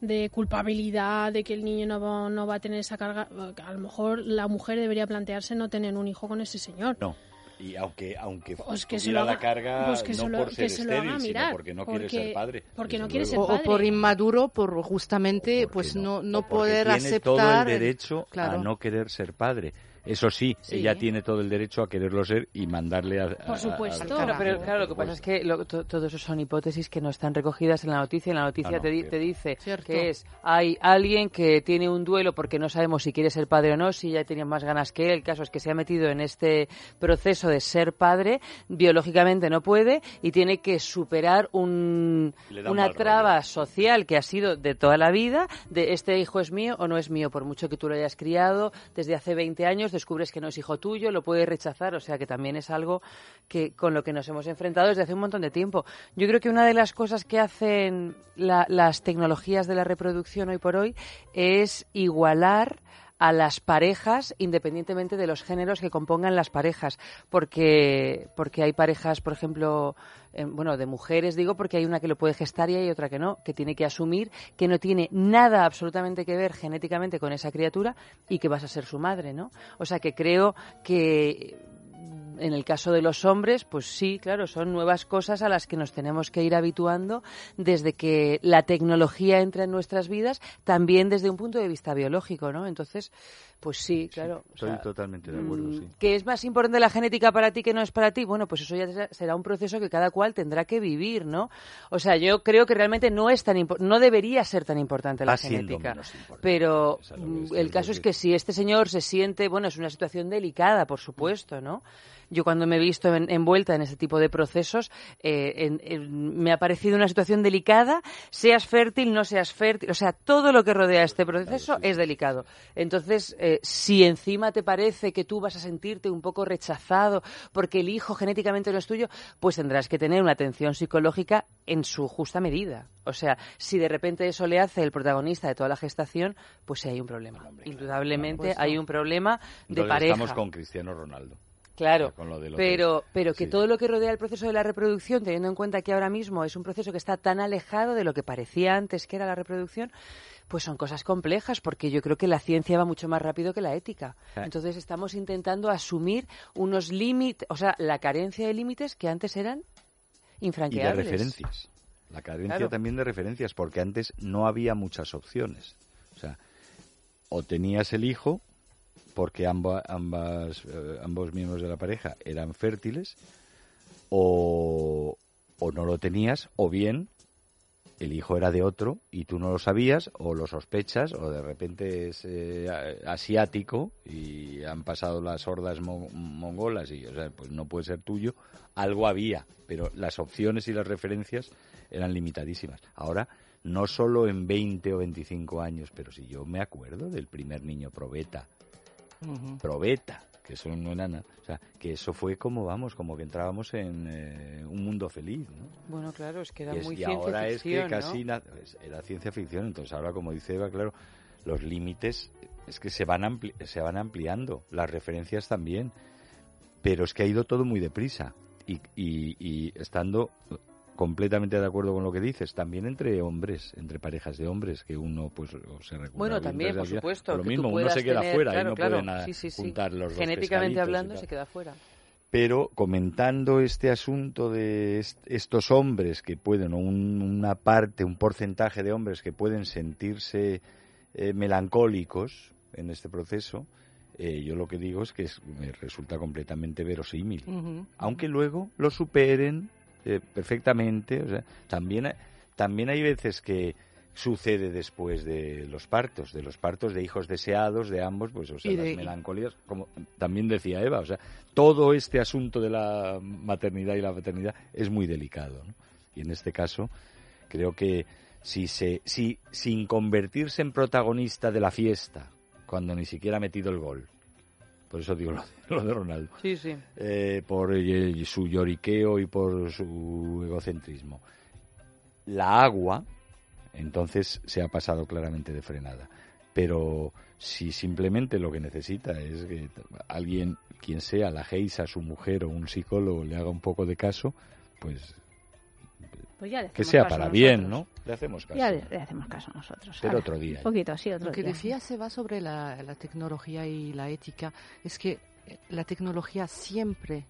S4: de culpabilidad, de que el niño no va, no va a tener esa carga, a lo mejor la mujer debería plantearse no tener un hijo con ese señor.
S3: No. Y aunque aunque
S4: Pues que se
S3: la carga
S4: pues que
S3: no
S4: se lo-
S3: por
S4: que
S3: ser
S4: se lo haga
S3: estéril,
S4: mirar,
S3: sino porque no quiere
S4: porque-
S3: ser padre.
S4: porque no quiere ser
S3: luego.
S5: O, o por
S4: padre.
S5: inmaduro, por justamente, pues no, no poder
S3: tiene
S5: aceptar...
S3: todo el
S5: el-
S3: derecho
S5: Claro.
S3: a no querer ser padre. Eso sí,
S5: Sí.
S3: ella tiene todo el derecho a quererlo ser y mandarle a...
S4: Por supuesto.
S3: a-
S4: Claro,
S2: Claro, pero claro, lo que pasa es que lo- to- todo eso son hipótesis que no están recogidas en la noticia. En la noticia
S3: Ah, no,
S2: te, di- te dice
S5: Cierto.
S2: que es hay alguien que tiene un duelo porque no sabemos si quiere ser padre o no, si ya tenía más ganas que él. El caso es que se ha metido en este proceso de ser padre, biológicamente no puede y tiene que superar un, una traba
S3: rollo.
S2: social que ha sido de toda la vida, de este hijo es mío o no es mío, por mucho que tú lo hayas criado desde hace 20 años, descubres que no es hijo tuyo, lo puedes rechazar, o sea que también es algo que con lo que nos hemos enfrentado desde hace un montón de tiempo. Yo creo que una de las cosas que hacen la- las tecnologías de la reproducción hoy por hoy es igualar a las parejas independientemente de los géneros que compongan las parejas. Porque porque hay parejas por ejemplo eh, bueno de mujeres digo porque hay una que lo puede gestar y hay otra que no que tiene que asumir que no tiene nada absolutamente que ver genéticamente con esa criatura y que vas a ser su madre no o sea que creo que en el caso de los hombres, pues sí, claro, son nuevas cosas a las que nos tenemos que ir habituando desde que la tecnología entra en nuestras vidas, también desde un punto de vista biológico, ¿no? Entonces, pues sí, claro.
S3: Estoy
S2: sea,
S3: totalmente de acuerdo,
S2: mm,
S3: sí.
S2: ¿Que es más importante la genética para ti que no es para ti? Bueno, pues eso ya será- un proceso que cada cual tendrá que vivir, ¿no? O sea, yo creo que realmente no es tan no debería ser tan importante la genética. Pero
S3: Es
S2: mm, el caso es que si este señor se siente, bueno, es una situación delicada, por supuesto, ¿no? Yo cuando me he visto en- envuelta en este tipo de procesos, eh, en- en- me ha parecido una situación delicada, seas fértil, no seas fértil, o sea, todo lo que rodea este proceso es delicado. Entonces, eh, si encima te parece que tú vas a sentirte un poco rechazado porque el hijo genéticamente no es tuyo, pues tendrás que tener una atención psicológica en su justa medida. O sea, si de repente eso le hace el protagonista de toda la gestación, pues sí hay un problema. Indudablemente hay un problema de pareja.
S3: estamos con Cristiano Ronaldo.
S2: Claro,
S3: con lo del otro.
S2: pero, pero que
S3: Sí.
S2: todo lo que rodea el proceso de la reproducción, teniendo en cuenta que ahora mismo es un proceso que está tan alejado de lo que parecía antes que era la reproducción, pues son cosas complejas, porque yo creo que la ciencia va mucho más rápido que la ética.
S3: Ah.
S2: Entonces estamos intentando asumir unos límites, o sea, la carencia de límites que antes eran
S3: Y de
S2: infranqueables.
S3: referencias. La carencia
S2: Claro.
S3: también de referencias, porque antes no había muchas opciones. O sea, o tenías el hijo, porque amba- ambas, eh, ambos miembros de la pareja eran fértiles, o, o no lo tenías, o bien el hijo era de otro y tú no lo sabías, o lo sospechas, o de repente es eh, asiático y han pasado las hordas mo- mongolas y, pues no puede ser tuyo. Algo había, pero las opciones y las referencias eran limitadísimas. Ahora, no solo en 20 o 25 años, pero si yo me acuerdo del primer niño probeta, Probeta, que eso no era nada. O sea, que eso fue como, vamos, como que entrábamos en eh, un mundo feliz, ¿no?
S2: Bueno, claro, es que era
S3: es-
S2: muy
S3: y
S2: ciencia
S3: ahora es que casi era ciencia ficción, entonces ahora como dice Eva, claro, los límites es que se van ampli- se van ampliando, las referencias también, pero es que ha ido todo muy deprisa y, y, y estando completamente de acuerdo con lo que dices, también entre hombres, entre parejas de hombres, que uno pues se recupera
S2: Bueno, también, por supuesto.
S3: por lo
S2: que
S3: mismo, uno se queda
S2: tener-
S3: fuera
S2: claro,
S3: y no
S2: claro,
S3: puede nada
S2: sí, sí, sí.
S3: juntar los dos
S2: Genéticamente hablando, se queda fuera.
S3: Pero comentando este asunto de est- estos hombres que pueden, o un- una parte, un porcentaje de hombres que pueden sentirse eh, melancólicos en este proceso, eh, yo lo que digo es que es- me resulta completamente verosímil. Aunque luego lo superen eh, perfectamente, o sea, también, también hay veces que sucede después de los partos, de los partos de hijos deseados de ambos, pues o sea, las melancolías, como también decía Eva, o sea, todo este asunto de la maternidad y la paternidad es muy delicado, ¿no? Y en este caso creo que si se si sin convertirse en protagonista de la fiesta, cuando ni siquiera ha metido el gol. Por eso digo lo de, lo de Ronaldo
S2: Sí, sí.
S3: eh, por eh, su lloriqueo y por su egocentrismo. La agua, entonces se ha pasado claramente de frenada. Pero si simplemente lo que necesita es que alguien, quien sea, la Geisa, su mujer o un psicólogo, le haga un poco de caso, pues
S1: Pues ya le
S3: que sea
S1: caso
S3: para bien,
S1: nosotros.
S3: ¿no? Le hacemos caso.
S1: Ya le, le hacemos caso a nosotros.
S3: Pero otro día,
S1: Un poquito, sí, otro
S5: Lo que
S1: día.
S5: decía se va sobre la, la tecnología y la ética. Es que eh, la tecnología siempre,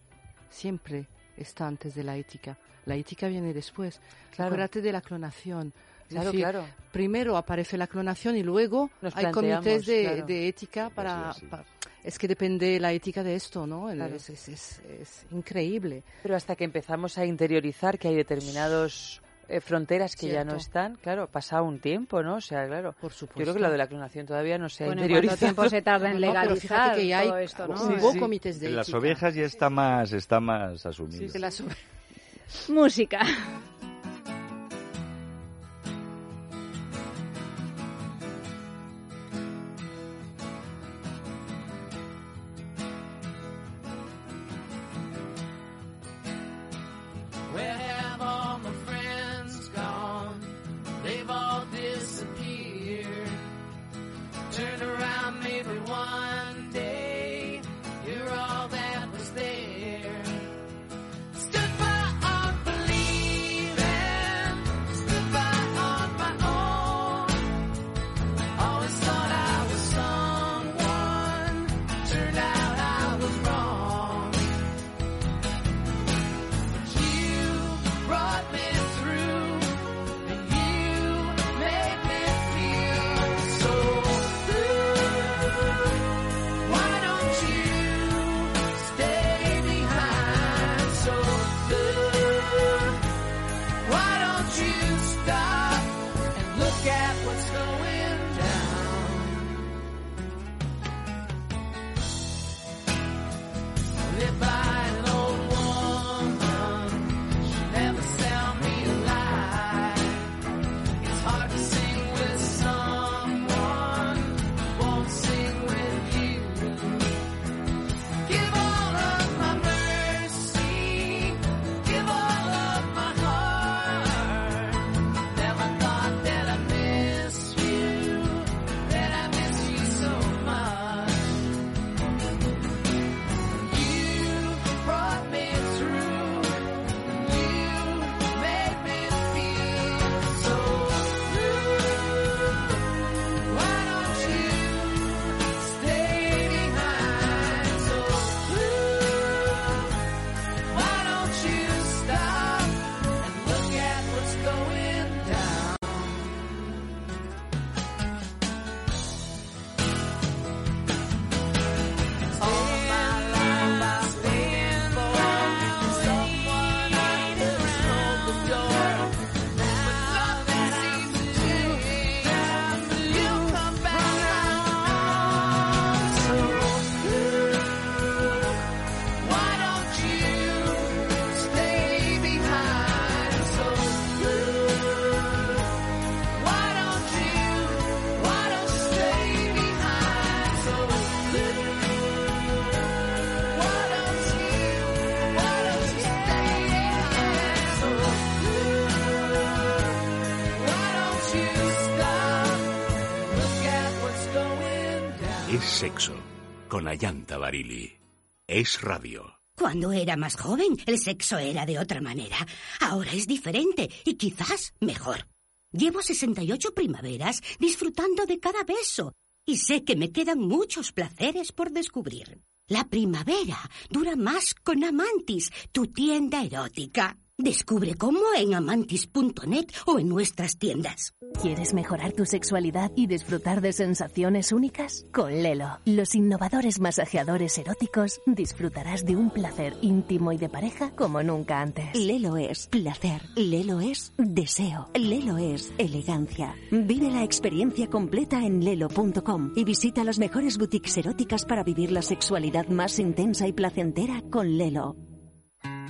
S5: siempre está antes de la ética. La ética viene después.
S2: Claro.
S5: Acuérdate de la clonación.
S2: Claro,
S5: decir,
S2: claro.
S5: primero aparece la clonación y luego
S2: Nos
S5: hay comités de,
S2: claro.
S5: de ética para,
S3: así.
S5: pa- Es que depende la ética de esto, ¿no?
S2: Claro.
S5: Es, es- es- es increíble.
S2: Pero hasta que empezamos a interiorizar que hay determinados eh, fronteras que ya no
S5: Cierto.
S2: están, claro, ha pasado un tiempo, ¿no? O sea, claro.
S5: Por
S2: Yo
S5: supuesto.
S2: creo que lo de la clonación todavía no se ha
S1: Bueno, ¿y ¿cuánto
S2: interiorizado.
S1: tiempo se tarda en
S5: No, pero
S1: legalizar
S5: fíjate que ya hay,
S1: todo esto, no?
S5: hubo
S2: sí.
S5: comités de
S3: En las ovejas ya está más, está más asumido.
S5: Que las ovejas.
S1: Música.
S6: Es radio.
S7: Cuando era más joven, el sexo era de otra manera. Ahora es diferente y quizás mejor. Llevo 68 primaveras disfrutando de cada beso y sé que me quedan muchos placeres por descubrir. La primavera dura más con Amantis, tu tienda erótica. Descubre cómo en amantis.net o en nuestras tiendas.
S8: ¿Quieres mejorar tu sexualidad y disfrutar de sensaciones únicas? Con Lelo, los innovadores masajeadores eróticos, disfrutarás de un placer íntimo y de pareja como nunca antes.
S9: Lelo es placer, Lelo es deseo, Lelo es elegancia. Vive la experiencia completa en lelo.com y visita las mejores boutiques eróticas para vivir la sexualidad más intensa y placentera con Lelo.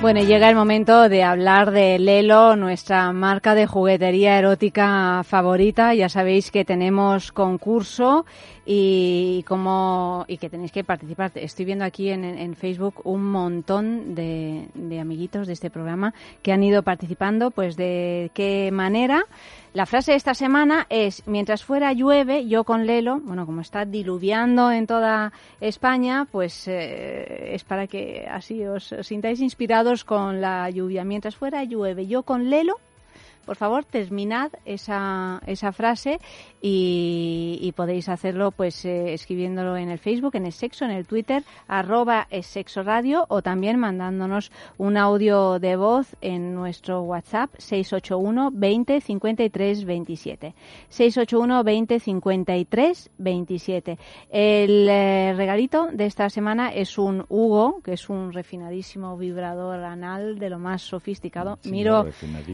S1: Bueno, llega el momento de hablar de Lelo, nuestra marca de juguetería erótica favorita. Ya sabéis que tenemos concurso y como y que tenéis que participar. Estoy viendo aquí en, en Facebook un montón de, de amiguitos de este programa que han ido participando. Pues de qué manera. La frase de esta semana es, mientras fuera llueve, yo con Lelo, bueno, como está diluviando en toda España, pues eh, es para que así os sintáis inspirados con la lluvia. Mientras fuera llueve, yo con Lelo, por favor, terminad esa, esa frase y, y podéis hacerlo pues eh, escribiéndolo en el Facebook, en el sexo, en el Twitter, arroba es sexo radio o también mandándonos un audio de voz en nuestro WhatsApp 681 20 53 27. 681 20 53 27. El eh, regalito de esta semana es un Hugo, que es un refinadísimo vibrador anal de lo más sofisticado.
S3: Sí,
S1: miro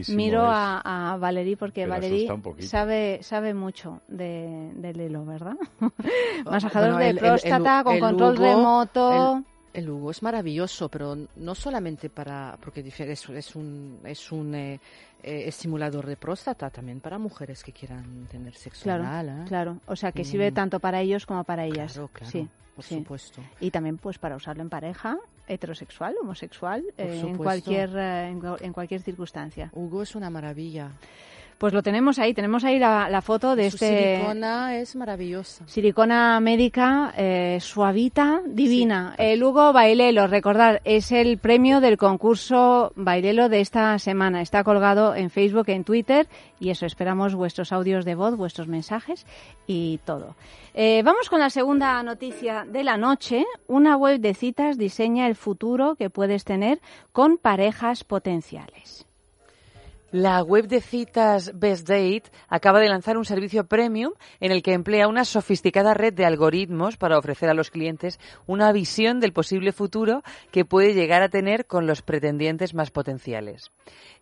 S1: miro
S3: es.
S1: A, a Valerí porque
S3: Pero poquito.
S1: sabe sabe mucho de, de Lelo, ¿verdad? Masajador
S5: Bueno,
S1: de
S5: el-
S1: próstata
S5: el-
S1: con
S5: el
S1: control
S5: Hugo-
S1: remoto.
S5: El, el Hugo es maravilloso, pero no solamente para, porque es, es un, es un eh, eh, estimulador de próstata, también para mujeres que quieran tener sexo
S1: Claro,
S5: anal, ¿eh?
S1: claro. O sea, que
S5: Mm.
S1: sirve tanto para ellos como para ellas.
S5: Claro, claro,
S1: sí,
S5: por
S1: sí.
S5: supuesto.
S1: Y también pues para usarlo en pareja, heterosexual, homosexual, eh, en cualquier eh, en, en cualquier circunstancia.
S5: Hugo es una maravilla.
S1: Pues lo tenemos ahí, tenemos ahí la, la foto de
S5: Su
S1: este
S5: silicona es maravillosa.
S1: silicona médica eh, suavita, divina. El Hugo Bailelo, recordad, es el premio del concurso Bailelo de esta semana. Está colgado en Facebook, en Twitter y eso, esperamos vuestros audios de voz, vuestros mensajes y todo. Eh, vamos con la segunda noticia de la noche. Una web de citas diseña el futuro que puedes tener con parejas potenciales.
S2: La web de citas Best Date acaba de lanzar un servicio premium en el que emplea una sofisticada red de algoritmos para ofrecer a los clientes una visión del posible futuro que puede llegar a tener con los pretendientes más potenciales.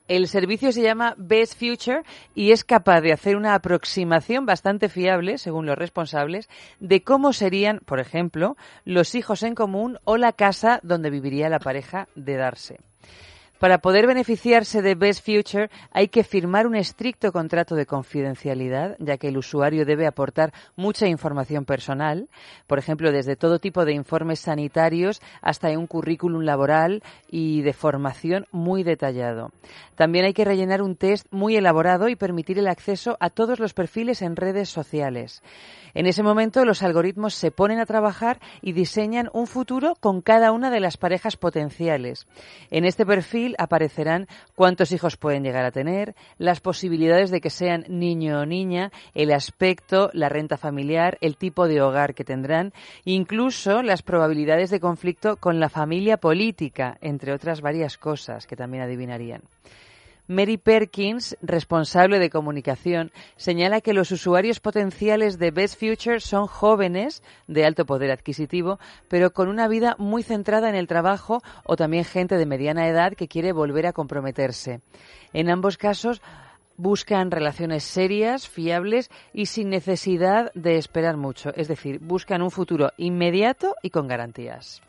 S2: El servicio se llama Best Future y es capaz de hacer una aproximación bastante fiable, según los responsables, de cómo serían, por ejemplo, los hijos en común o la casa donde viviría la pareja de darse. Para poder beneficiarse de Best Future hay que firmar un estricto contrato de confidencialidad, ya que el usuario debe aportar mucha información personal, por ejemplo, desde todo tipo de informes sanitarios hasta un currículum laboral y de formación muy detallado. También hay que rellenar un test muy elaborado y permitir el acceso a todos los perfiles en redes sociales. En ese momento los algoritmos se ponen a trabajar y diseñan un futuro con cada una de las parejas potenciales. En este perfil aparecerán cuántos hijos pueden llegar a tener, las posibilidades de que sean niño o niña, el aspecto, la renta familiar, el tipo de hogar que tendrán, incluso las probabilidades de conflicto con la familia política, entre otras varias cosas que también adivinarían. Mary Perkins, responsable de comunicación, señala que los usuarios potenciales de Best Future son jóvenes de alto poder adquisitivo, pero con una vida muy centrada en el trabajo o también gente de mediana edad que quiere volver a comprometerse. En ambos casos, buscan relaciones serias, fiables y sin necesidad de esperar mucho. Es decir, buscan un futuro inmediato y con garantías.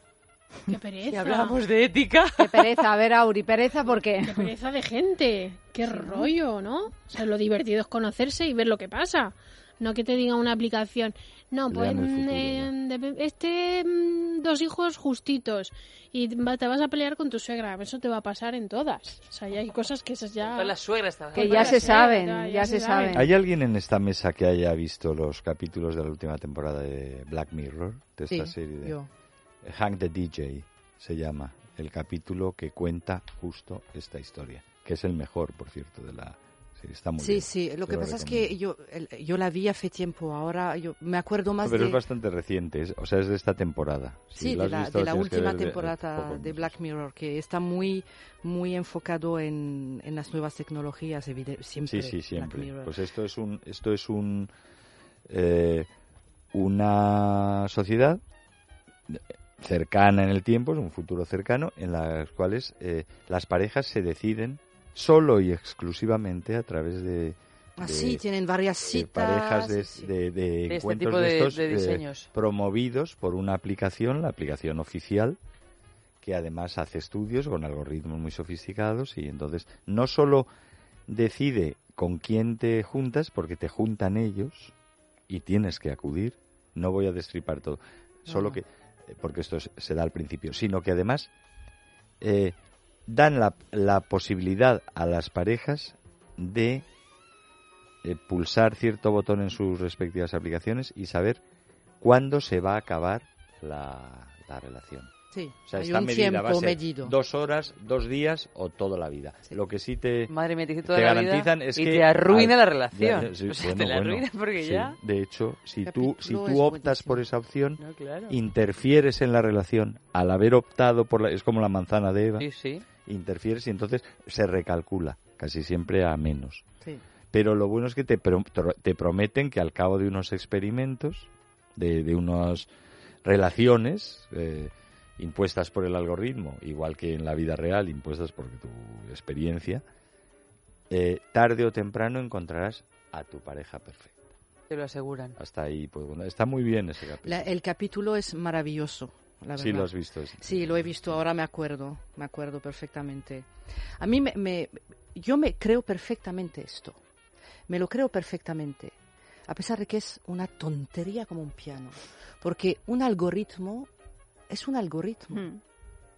S4: Qué pereza.
S2: Si hablamos de ética.
S1: Qué pereza, a ver, Auri, pereza porque...
S4: Qué pereza de gente. Qué rollo, ¿no? O sea, lo divertido es conocerse y ver lo que pasa. No que te diga una aplicación. No, pues
S3: el futuro,
S4: eh, este mm, dos hijos justitos y va- te vas a pelear con tu suegra. Eso te va a pasar en todas. O sea, ya hay cosas que esas ya...
S2: Todas las suegras estaban-
S1: Que
S4: Con
S1: ya
S4: la
S1: se
S4: suegra,
S1: saben,
S4: ya-
S1: ya,
S4: ya
S1: se
S4: se saben.
S1: saben.
S3: ¿Hay alguien en esta mesa que haya visto los capítulos de la última temporada de Black Mirror, de esta
S5: Sí,
S3: serie? De...
S5: yo.
S3: Hank the DJ se llama el capítulo que cuenta justo esta historia, que es el mejor, por cierto, de la serie. Está muy
S5: Sí,
S3: bien.
S5: sí, lo
S3: Te
S5: que pasa es que yo, yo la vi hace tiempo, ahora yo me acuerdo más
S3: Pero
S5: de...
S3: es bastante reciente, es- o sea, es de esta temporada. Si
S5: Sí, de la,
S3: visto,
S5: de última
S3: de-
S5: temporada de. Black Mirror, que está muy, muy enfocado en, en las nuevas tecnologías, siempre.
S3: Sí, sí, siempre. Pues esto es un, esto es un, eh, una sociedad cercana en el tiempo, es un futuro cercano, en las cuales eh, las parejas se deciden solo y exclusivamente a través de,
S5: Ah,
S3: de-
S5: sí, tienen varias
S3: de parejas de,
S5: sí.
S3: de- de
S2: este
S3: encuentros
S2: tipo
S3: de,
S2: de-
S3: estos
S2: de
S3: eh,
S2: diseños.
S3: promovidos por una aplicación, la aplicación oficial, que además hace estudios con algoritmos muy sofisticados y entonces no solo decide con quién te juntas, porque te juntan ellos y tienes que acudir, no voy a destripar todo, solo
S5: no.
S3: que, porque esto es- se da al principio, sino que además eh, dan la, posibilidad a las parejas de eh, pulsar cierto botón en sus respectivas aplicaciones y saber cuándo se va a acabar la relación.
S5: Sí,
S3: O sea,
S5: hay
S3: está
S5: un
S3: medida, va a
S5: tiempo
S3: ser
S5: medido.
S3: dos horas, dos días o toda la vida.
S5: Sí.
S3: Lo que sí te,
S2: Madre mía, te dice
S3: te
S2: toda la vida
S3: garantizan es
S2: y
S3: que
S2: te arruina la relación.
S3: Ya, sí,
S2: O sea,
S3: bueno,
S2: te la
S3: bueno,
S2: arruina porque
S3: sí.
S2: ya...
S3: De hecho, si tú, si tú optas
S5: buenísimo.
S3: por esa opción,
S2: No, claro.
S3: interfieres en la relación al haber optado por la, es como la manzana de Eva,
S2: Sí, sí.
S3: interfieres y entonces se recalcula, casi siempre a menos.
S5: Sí.
S3: Pero lo bueno es que te, pro- te prometen que al cabo de unos experimentos, de, de unas relaciones eh, impuestas por el algoritmo, igual que en la vida real, impuestas por tu experiencia, eh, tarde o temprano encontrarás a tu pareja perfecta.
S2: Te lo aseguran.
S3: Hasta ahí, pues, bueno, está muy bien ese capítulo.
S5: La- el capítulo es maravilloso, la
S3: sí, lo has visto. sí.
S5: Sí, lo he visto, ahora me acuerdo, me acuerdo perfectamente. A mí me, me- yo me creo perfectamente esto, me lo creo perfectamente, a pesar de que es una tontería como un piano, porque un algoritmo es un algoritmo.
S1: Mm.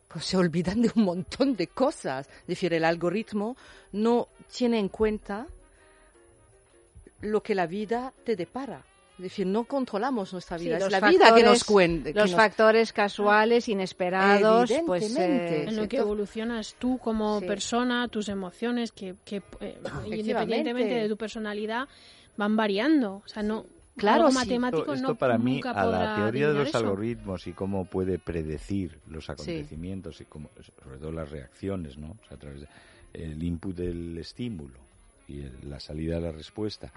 S5: Pues se olvidan de un montón de cosas. Es decir, el algoritmo no tiene en cuenta lo que la vida te depara. Es decir, no controlamos nuestra
S1: Sí,
S5: vida, es la vida que nos cuenta.
S1: Los factores casuales, inesperados, pues... Eh,
S4: en lo que evolucionas tú como
S5: Sí.
S4: persona, tus emociones, que, que eh, independientemente de tu personalidad, van variando. O sea, no.
S5: Claro,
S4: algo matemático
S3: esto,
S4: no,
S3: para mí,
S4: nunca
S3: a la teoría de los
S4: eso.
S3: algoritmos y cómo puede predecir los acontecimientos y cómo, sobre todo las reacciones, ¿no? O sea, a través del input del estímulo y el- la salida de la respuesta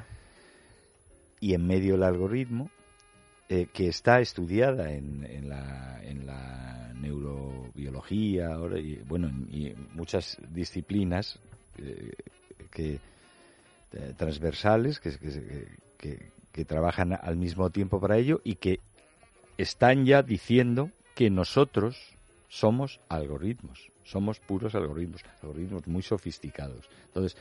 S3: y en medio el algoritmo eh, que está estudiada en, en la, en la neurobiología ahora y bueno en- y en muchas disciplinas eh, que eh, transversales que, que, que- que trabajan al mismo tiempo para ello y que están ya diciendo que nosotros somos algoritmos, somos puros algoritmos, algoritmos muy sofisticados. Entonces,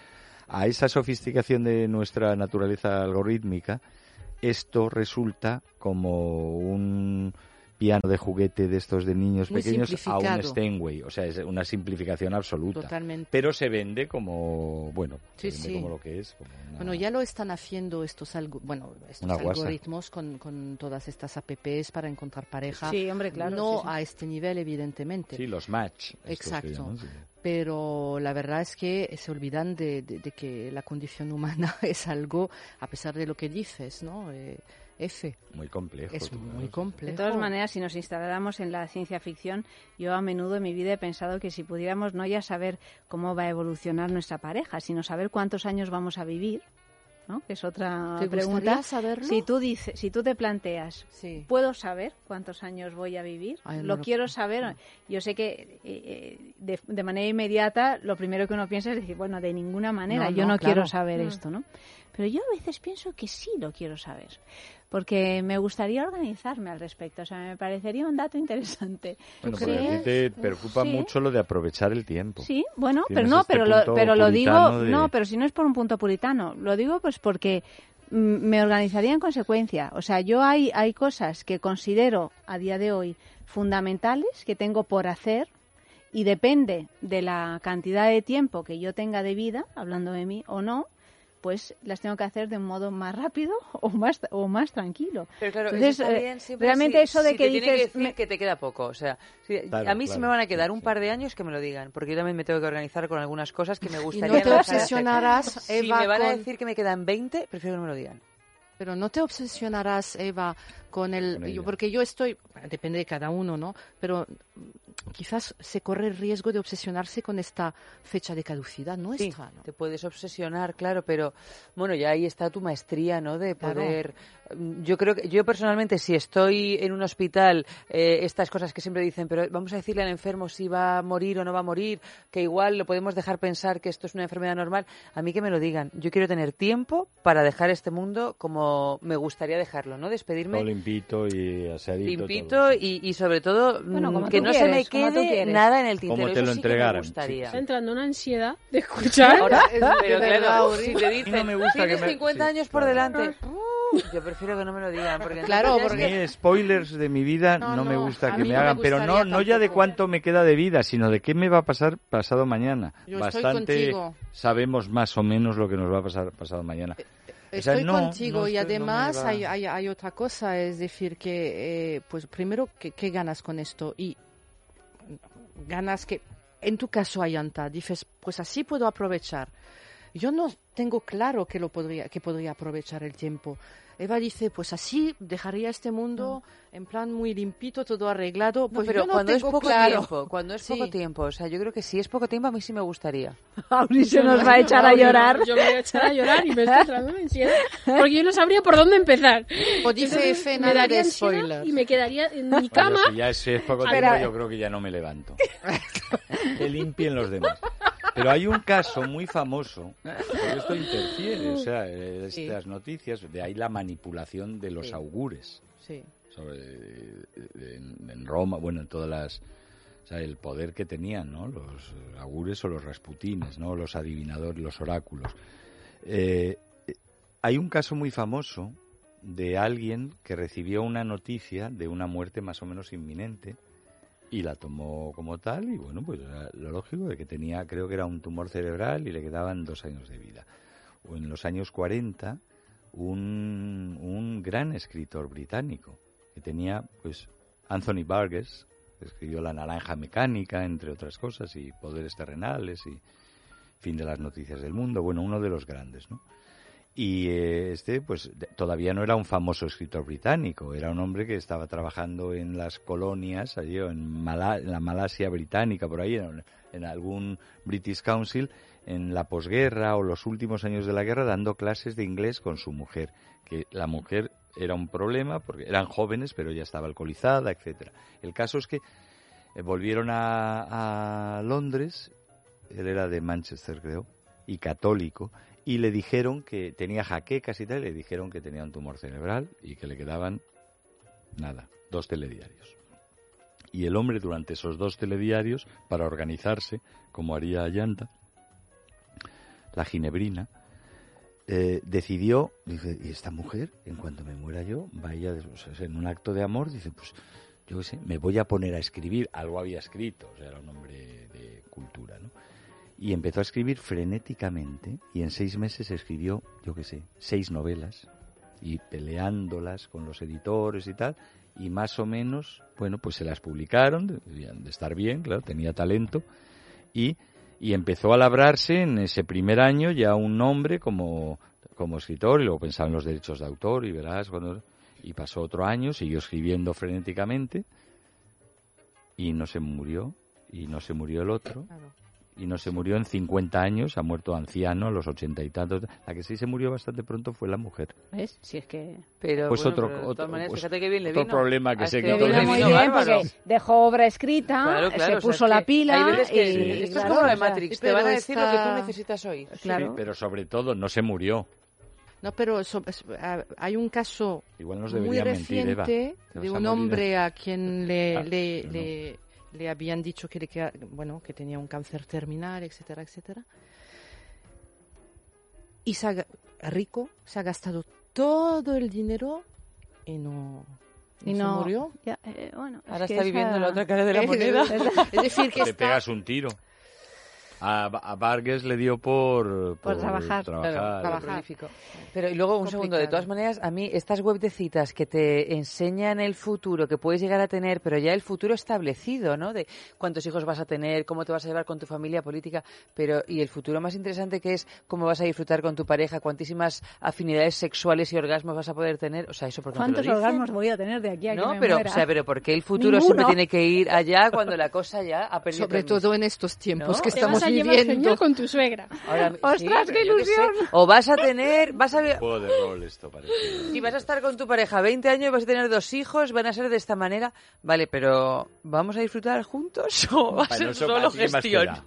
S3: a esa sofisticación de nuestra naturaleza algorítmica, esto resulta como un piano de juguete de estos de niños
S5: Muy
S3: pequeños a un. Steinway, o sea, es una simplificación absoluta.
S5: Totalmente.
S3: Pero se vende como, bueno,
S5: Sí,
S3: se vende
S5: sí.
S3: como lo que es. como una-
S5: Bueno, ya lo están haciendo estos, algo, bueno, estos algoritmos con, con todas estas apps para encontrar pareja.
S1: Sí, hombre, claro.
S5: no
S1: sí, sí.
S5: a este nivel, evidentemente.
S3: Sí, los match.
S5: Exacto. Pero la verdad es que se olvidan de, de- de que la condición humana es algo, a pesar de lo que dices, ¿no? Eh, F.
S3: Muy complejo.
S5: Es muy
S3: ¿no?
S5: complejo.
S1: De todas maneras, si nos instaláramos en la ciencia ficción, yo a menudo en mi vida he pensado que si pudiéramos no ya saber cómo va a evolucionar nuestra pareja, sino saber cuántos años vamos a vivir, ¿no? Que es otra
S5: ¿Te
S1: pregunta.
S5: saberlo?
S1: Si tú dices, si tú te planteas,
S5: Sí.
S1: ¿puedo saber cuántos años voy a vivir?
S5: Ay, no
S1: lo
S5: lo
S1: quiero saber. Yo sé que eh, eh, de, de manera inmediata lo primero que uno piensa es decir, bueno, de ninguna manera,
S5: No,
S1: yo
S5: no,
S1: no quiero saber
S4: Mm.
S1: esto, ¿no? Pero yo a veces pienso que sí lo quiero saber, porque me gustaría organizarme al respecto, o sea, me parecería un dato interesante.
S3: Bueno,
S1: ¿Tú
S3: porque a ti te preocupa
S1: Sí.
S3: mucho lo de aprovechar el tiempo.
S1: Sí, bueno, pero no,
S3: este
S1: pero lo, pero lo digo,
S3: de-
S1: no, pero si no es por un punto puritano, lo digo pues porque mm, me organizaría en consecuencia. O sea, yo hay, hay cosas que considero a día de hoy fundamentales que tengo por hacer y depende de la cantidad de tiempo que yo tenga de vida, hablando de mí o no, pues las tengo que hacer de un modo más rápido o más o más tranquilo.
S2: Pero claro,
S1: Entonces,
S2: eso
S1: eh,
S2: bien siempre
S1: realmente
S2: si-
S1: eso de
S2: si
S1: que
S2: te
S1: dices,
S2: decir
S1: me-
S2: que te queda poco, o sea, si-
S3: Claro,
S2: a mí si
S3: claro,
S2: me van a
S3: sí,
S2: quedar un
S3: sí.
S2: par de años que me lo digan, porque yo también me tengo que organizar con algunas cosas que me
S5: Y
S2: gustaría
S5: no te obsesionarás,
S2: Si
S5: Eva,
S2: me van a decir que me quedan 20, prefiero que no me lo digan.
S5: Pero no te obsesionarás, Eva, con el...
S3: Con
S5: yo- porque yo estoy... Depende de cada uno, ¿no? Pero quizás se corre el riesgo de obsesionarse con esta fecha de caducidad
S2: Sí,
S5: nuestra, ¿no?
S2: te puedes obsesionar, claro, pero bueno, ya ahí está tu maestría, ¿no? De poder. mm, Yo creo que yo personalmente, si estoy en un hospital, eh, estas cosas que siempre dicen, pero vamos a decirle al enfermo si va a morir o no va a morir, que igual lo podemos dejar pensar que esto es una enfermedad normal. A mí que me lo digan. Yo quiero tener tiempo para dejar este mundo como me gustaría dejarlo, ¿no? Despedirme
S3: Todo limpito y aseadito.
S2: limpito
S3: todo, sí.
S2: y, y sobre todo mm,
S1: Bueno, como
S2: que no se me
S1: como
S2: quede nada en el
S3: Como
S2: tintero.
S3: te
S2: Eso
S3: lo
S2: sí que me
S3: entregaran.
S4: Está entrando una ansiedad de escuchar.
S2: Ahora,
S5: Es
S2: pero claro, si te dicen,
S3: no me gusta que
S2: tienes
S3: me-
S2: 50
S3: sí,
S2: años por
S3: claro.
S2: delante, uh, yo prefiero que no me lo digan. Porque
S5: Claro,
S2: es
S3: A
S2: que-
S3: mí spoilers de mi vida
S5: No,
S3: no, me gusta que me hagan, pero no, no ya de cuánto me queda de vida, sino de qué me va a pasar pasado mañana.
S5: Yo
S3: Bastante sabemos más o menos lo que nos va a pasar pasado mañana. O sea,
S5: Estoy
S3: no,
S5: contigo
S3: no
S5: y
S3: estoy-
S5: además hay, hay, hay otra cosa, es decir, que, eh, pues primero, ¿qué, qué ganas con esto? Y ganas que, en tu caso, Ayanta, dices, pues así puedo aprovechar. Yo no tengo claro que, lo podría, que podría aprovechar el tiempo. Eva dice, pues así dejaría este mundo en plan muy limpito, todo arreglado.
S2: No,
S5: Pues
S2: pero
S5: yo no
S2: cuando es poco
S5: claro.
S2: tiempo, cuando es
S5: Sí.
S2: poco tiempo, o sea, yo creo que si es poco tiempo a mí sí me gustaría.
S1: Auri se nos va a echar a llorar.
S4: Yo me voy a echar a llorar y me está entrando ansiedad. Porque yo no sabría por dónde empezar.
S5: O dice
S4: Entonces,
S5: F,
S4: me
S5: nada
S4: daría
S5: de spoilers.
S4: Y me quedaría en mi
S3: Bueno,
S4: cama.
S3: si ya es, es poco tiempo, yo creo que ya no me levanto. que limpien los demás. Pero hay un caso muy famoso, porque esto interfiere, o sea, eh,
S5: Sí.
S3: estas noticias, de ahí la manipulación de los
S5: Sí.
S3: augures.
S5: Sí.
S3: sobre, eh, en, en Roma, bueno, en todas las... O sea, el poder que tenían, ¿no? Los augures o los rasputines, ¿no? Los adivinadores, los oráculos. Eh, eh, hay un caso muy famoso de alguien que recibió una noticia de una muerte más o menos inminente y la tomó como tal y bueno, pues era lo lógico de que tenía, creo que era un tumor cerebral y le quedaban dos años de vida. O en los años 40, un, un gran escritor británico que tenía, pues, Anthony que escribió La Naranja Mecánica, entre otras cosas, y Poderes Terrenales, y Fin de las Noticias del Mundo, bueno, uno de los grandes, ¿no? Y eh, este, pues, todavía no era un famoso escritor británico, era un hombre que estaba trabajando en las colonias, allí, en, Mala- en la Malasia británica, por ahí, en, en algún British Council, en la posguerra o los últimos años de la guerra, dando clases de inglés con su mujer, que la mujer era un problema porque eran jóvenes, pero ya estaba alcoholizada, etcétera. El caso es que eh, volvieron a, a Londres, él era de Manchester, creo, y católico, y le dijeron que tenía jaquecas y tal, y le dijeron que tenía un tumor cerebral y que le quedaban nada, dos telediarios. Y el hombre durante esos dos telediarios, para organizarse, como haría Ayanta, la ginebrina, eh, decidió, dice, y esta mujer, en cuanto me muera yo, vaya, en un acto de amor, dice, pues yo qué sé, me voy a poner a escribir, algo había escrito, o sea, era un hombre de cultura, ¿no? Y empezó a escribir frenéticamente y en seis meses escribió, yo qué sé, seis novelas y peleándolas con los editores y tal, y más o menos, bueno, pues se las publicaron, debían de estar bien, claro, tenía talento, y, y empezó a labrarse en ese primer año ya un nombre como, como escritor, y luego pensaba en los derechos de autor, y verás, cuando, Y pasó otro año, siguió escribiendo frenéticamente y no se murió. Y no se murió el otro. Y no se murió en 50 años, ha muerto anciano a los ochenta y tantos. La que sí se murió bastante pronto fue la mujer.
S1: ¿Ves? Si es que...
S2: Pero,
S3: Pues
S2: bueno,
S3: otro-
S2: pero de
S3: otro-
S2: maneras,
S3: pues
S2: fíjate que bien le
S3: otro
S2: vino.
S3: problema que se quitó
S1: Le
S3: de
S1: vino muy bien
S2: bárbaro.
S1: porque dejó obra escrita,
S2: Claro, claro,
S1: se
S2: o sea,
S1: puso
S2: es
S1: la pila
S2: Hay veces que
S1: y,
S2: esto es
S1: claro,
S2: como la de
S1: o sea,
S2: Matrix, te van a decir lo que tú necesitas oír.
S1: Claro.
S3: Sí, pero sobre todo no se murió.
S5: No, pero so- es- hay un caso
S3: Igual nos
S5: muy
S3: mentir, Eva.
S5: reciente
S3: Te vas
S5: de un
S3: morir.
S5: hombre a quien le,
S3: Ah,
S5: le,
S3: no.
S5: le, le habían dicho que, le queda- bueno, que tenía un cáncer terminal, etcétera, etcétera. Y se ha ga- rico, se ha gastado todo el dinero y no,
S1: Y
S5: no se murió.
S1: Ya, eh, bueno, es
S2: Ahora
S1: que
S2: está
S1: esa-
S2: viviendo la otra cara de la
S5: Es-
S2: moneda.
S5: Es decir, que
S3: Te
S5: está-
S3: pegas un tiro. A, a Vargas le dio por,
S1: Por trabajar.
S3: trabajar.
S2: Claro,
S5: Trabajar.
S2: prolífico. Pero y luego un segundo, de todas maneras, a mí estas web de citas que te enseñan el futuro que puedes llegar a tener, pero ya el futuro establecido, ¿no? De cuántos hijos vas a tener, cómo te vas a llevar con tu familia política, pero y el futuro más interesante que es cómo vas a disfrutar con tu pareja, cuantísimas afinidades sexuales y orgasmos vas a poder tener, o sea, eso porque
S1: ¿Cuántos
S2: lo
S1: orgasmos voy a tener de aquí a que
S2: No,
S1: me
S2: pero,
S1: muera?
S2: o sea, pero ¿por qué el futuro
S1: Ninguno.
S2: siempre tiene que ir allá cuando la cosa ya ha perdido
S5: sobre todo en estos tiempos
S2: ¿No?
S5: que estamos
S4: a llevar
S5: viviendo.
S4: genial con tu suegra.
S2: Ahora,
S1: ¡Ostras,
S2: sí,
S1: qué ilusión!
S2: O vas a tener, vas a
S3: Juego de rol esto parece.
S2: Si vas a estar con tu pareja 20 años y vas a tener dos hijos, van a ser de esta manera. Vale, pero ¿vamos a disfrutar juntos o va a ser solo gestión?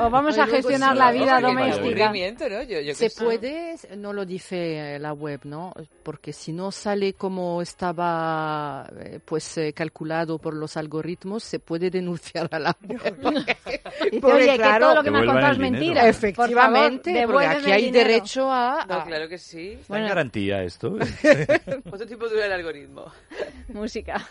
S1: O vamos a
S5: Luego
S1: gestionar la vida doméstica.
S2: ¿no? Yo, yo qué
S5: Se
S2: sé.
S5: puede, no lo dice la web, ¿no? Porque si no sale como estaba eh, pues eh, calculado por los algoritmos, se puede denunciar a la web.
S1: Dice,
S5: Porque,
S1: oye, que todo lo que me has contado es mentira.
S5: Efectivamente,
S1: Por favor,
S5: porque aquí hay
S1: dinero.
S5: derecho a...
S2: No, claro que sí.
S3: ¿Está en
S1: Bueno.
S3: garantía esto?
S2: ¿Cuánto tiempo dura el algoritmo?
S1: Música.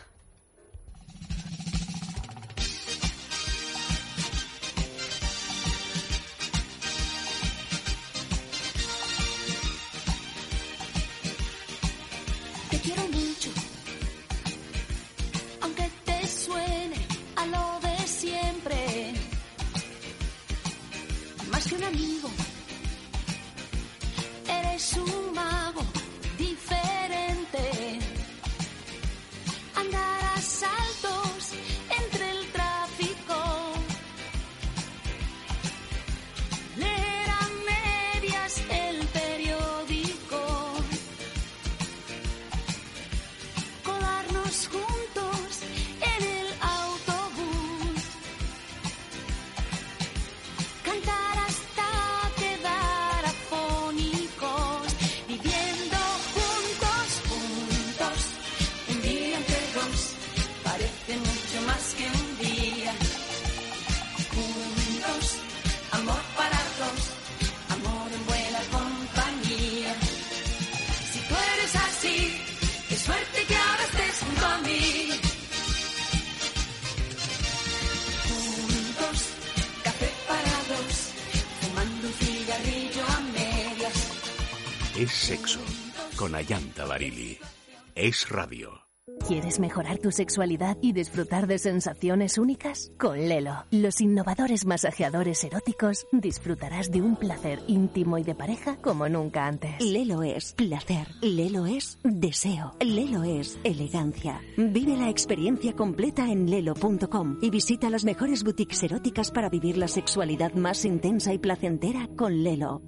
S6: Es radio.
S8: ¿Quieres mejorar tu sexualidad y disfrutar de sensaciones únicas? Con Lelo, los innovadores masajeadores eróticos, disfrutarás de un placer íntimo y de pareja como nunca antes.
S9: Lelo es placer, Lelo es deseo, Lelo es elegancia. Vive la experiencia completa en lelo.com y visita las mejores boutiques eróticas para vivir la sexualidad más intensa y placentera con Lelo.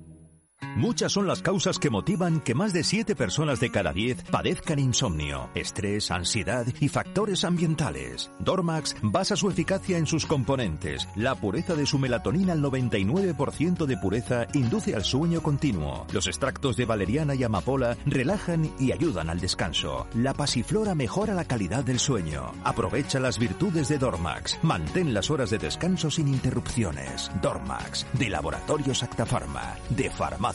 S10: Muchas son las causas que motivan que más de 7 personas de cada 10 padezcan insomnio, estrés, ansiedad y factores ambientales. Dormax basa su eficacia en sus componentes. La pureza de su melatonina al 99% de pureza induce al sueño continuo. Los extractos de valeriana y amapola relajan y ayudan al descanso. La pasiflora mejora la calidad del sueño. Aprovecha las virtudes de Dormax. Mantén las horas de descanso sin interrupciones. Dormax, de Laboratorios Acta Pharma, de Farmacia.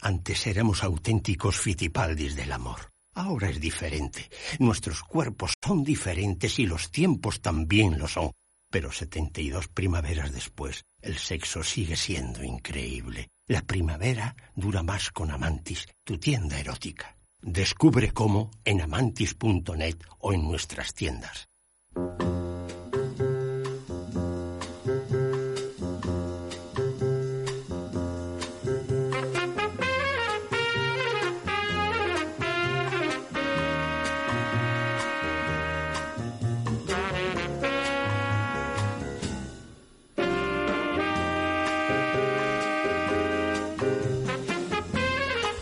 S11: Antes éramos auténticos fitipaldis del amor. Ahora es diferente. Nuestros cuerpos son diferentes y los tiempos también lo son. Pero 72 primaveras después, el sexo sigue siendo increíble. La primavera dura más con Amantis, tu tienda erótica. Descubre cómo en amantis.net o en nuestras tiendas.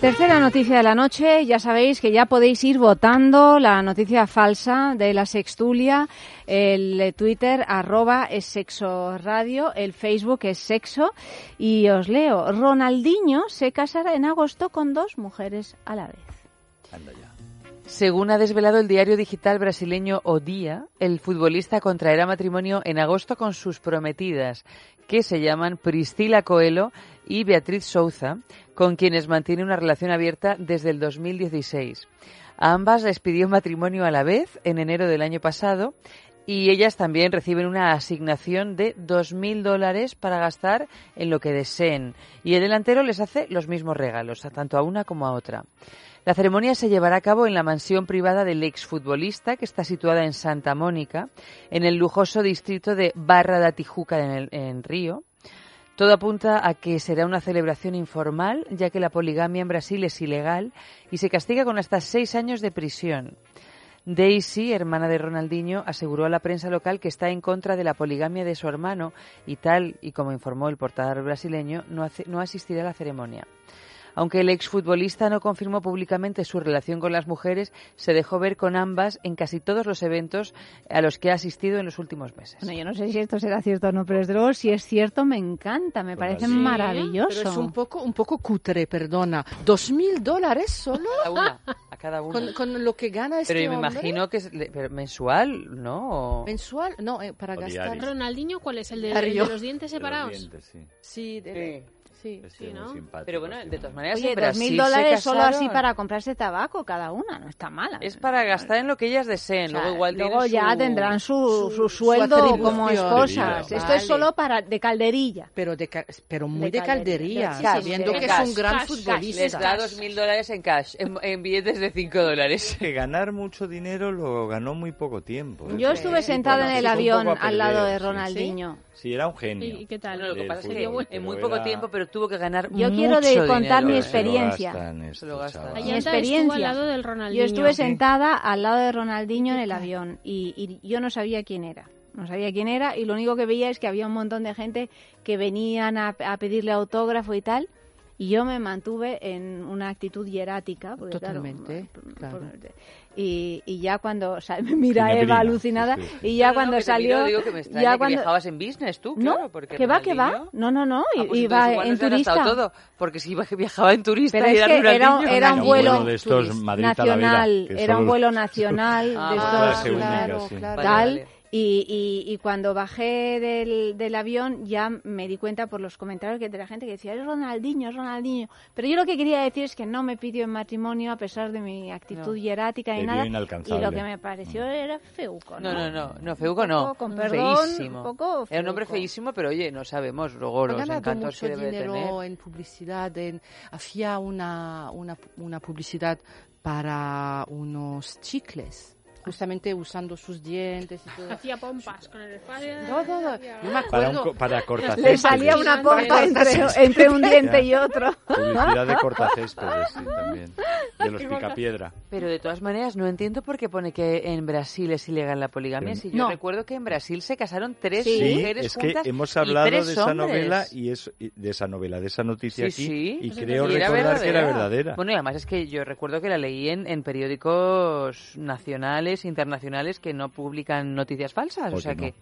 S1: Tercera noticia de la noche, ya sabéis que ya podéis ir votando la noticia falsa de la sextulia, el Twitter arroba es sexo radio, el Facebook es sexo. Y os leo, Ronaldinho se casará en agosto con dos mujeres a la vez.
S2: Según ha desvelado el diario digital brasileño O Día, el futbolista contraerá matrimonio en agosto con sus prometidas, que se llaman Priscila Coelho y Beatriz Souza, con quienes mantiene una relación abierta desde el 2016. A ambas les pidió matrimonio a la vez en enero del año pasado y ellas también reciben una asignación de 2.000 dólares para gastar en lo que deseen. Y el delantero les hace los mismos regalos, tanto a una como a otra. La ceremonia se llevará a cabo en la mansión privada del exfutbolista, que está situada en Santa Mónica, en el lujoso distrito de Barra da Tijuca en, el- en Río. Todo apunta a que será una celebración informal, ya que la poligamia en Brasil es ilegal y se castiga con hasta seis años de prisión. Daisy, hermana de Ronaldinho, aseguró a la prensa local que está en contra de la poligamia de su hermano y tal y como informó el portal brasileño, no, hace- no asistirá a la ceremonia. Aunque el exfutbolista no confirmó públicamente su relación con las mujeres, se dejó ver con ambas en casi todos los eventos a los que ha asistido en los últimos meses.
S1: Bueno, yo no sé si esto será cierto o no, pero desde luego si es cierto me encanta, me parece maravilloso.
S5: Pero es un poco, un poco cutre, perdona. ¿Dos mil dólares solo?
S2: Cada una, a cada una.
S5: Con, con lo que gana este
S2: Pero yo me
S5: hombre?
S2: imagino que es le- pero mensual, ¿no? O-
S5: ¿Mensual? No, eh, para
S2: O
S5: gastar.
S2: diario.
S4: Ronaldinho, ¿cuál es? ¿El de,
S5: Diario.
S4: el de los dientes separados?
S5: Sí, de- sí.
S4: Sí, ¿no?
S2: Pero bueno, de todas maneras,
S1: Oye,
S2: en
S1: dos
S2: Brasil
S1: mil
S2: se
S1: dólares solo así para comprarse tabaco cada una, no está mala.
S2: Es para gastar en lo que ellas deseen.
S1: O sea,
S2: luego igual
S1: luego ya
S2: su-
S1: tendrán su, su,
S5: su
S1: sueldo como esposas.
S5: Vale.
S1: Esto es solo para de calderilla.
S5: Pero, de, ca- pero muy
S1: De
S5: de,
S1: caldería.
S5: caldería,
S1: Sí, sí,
S5: sabiendo
S1: sí,
S5: que
S1: cash,
S5: es un gran
S1: cash,
S5: futbolista.
S2: Les da dos mil dólares en cash, en, en billetes de cinco dólares.
S3: Que ganar mucho dinero lo ganó muy poco tiempo.
S1: Yo estuve sentada en el avión al lado de
S3: sí.
S1: Ronaldinho.
S3: Sí, era un genio.
S4: ¿Y qué tal?
S2: Lo que pasa es que en muy poco
S3: era-
S2: tiempo, pero tuvo que ganar
S1: Yo
S2: mucho
S1: quiero de contar
S2: dinero,
S1: mi experiencia.
S3: Se lo gastan estos
S1: Se lo gastan.
S3: chavales.
S1: Mi
S4: Ayanta estuvo
S1: experiencia.
S4: al lado del Ronaldinho.
S1: Yo estuve sentada al lado de Ronaldinho en el avión y, y yo no sabía quién era. No sabía quién era y lo único que veía es que había un montón de gente que venían a, a pedirle autógrafo y tal. Y yo me mantuve en una actitud hierática. Porque, claro,
S5: Totalmente,
S1: por-
S5: claro.
S1: Y, y ya cuando o sea, mira Eva alucinada
S3: sí, sí.
S1: y ya
S2: No, no,
S1: cuando
S2: que
S1: salió
S2: miro, digo que me
S1: ya
S2: que
S1: cuando
S2: viajabas en business tú,
S1: no
S2: claro, porque
S1: que va que va no no no
S2: Ah, pues
S1: iba
S2: igual
S1: en turista
S2: todo, porque si iba, viajaba en turista
S1: pero
S2: y
S1: es
S2: era
S1: que era, era un vuelo
S3: de estos Madrid-Talavera,
S1: nacional,
S3: que
S1: era un vuelo nacional
S2: Ah,
S1: de
S2: vale,
S1: estos, claro, tal.
S2: Vale.
S1: Y, y, y cuando bajé del, del avión ya me di cuenta por los comentarios que de la gente que decía, es Ronaldinho, es Ronaldinho. Pero yo lo que quería decir es que no me pidió en matrimonio a pesar de mi actitud
S2: No.
S1: hierática y nada. Y lo que me pareció era feuco, ¿no?
S2: No, no, no, no, Feuco no.
S1: con perdón,
S2: feísimo.
S1: un poco
S2: Era un hombre feísimo, pero oye, no sabemos luego los encantos que
S5: mucho
S2: debe
S5: dinero
S2: tener.
S5: en publicidad. En, hacía una, una, una publicidad para unos chicles, justamente usando sus dientes y todo.
S4: Hacía pompas con el espacio.
S5: No, no, no, yo me
S3: Para,
S5: acuerdo.
S3: un co- para
S1: Le salía una pompa entre, entre un diente y otro.
S3: Publicidad de cortacéspedes, sí, también. De los picapiedra.
S2: Pero de todas maneras, no entiendo por qué pone que en Brasil es ilegal la poligamia. Si yo
S1: No.
S2: recuerdo que en Brasil se casaron tres
S1: Sí.
S3: Sí,
S2: mujeres
S3: es que
S2: juntas
S3: hemos
S2: y
S3: hablado de esa
S2: hombres.
S3: novela y es de esa novela, de esa noticia
S2: Sí,
S3: aquí
S2: sí.
S3: y
S4: Pues
S3: creo recordar que era verdadera.
S2: Bueno, y además es que yo recuerdo que la leí en, en periódicos nacionales, internacionales, que no publican noticias falsas.
S3: ¿Por
S2: O sea
S3: qué no?
S2: que,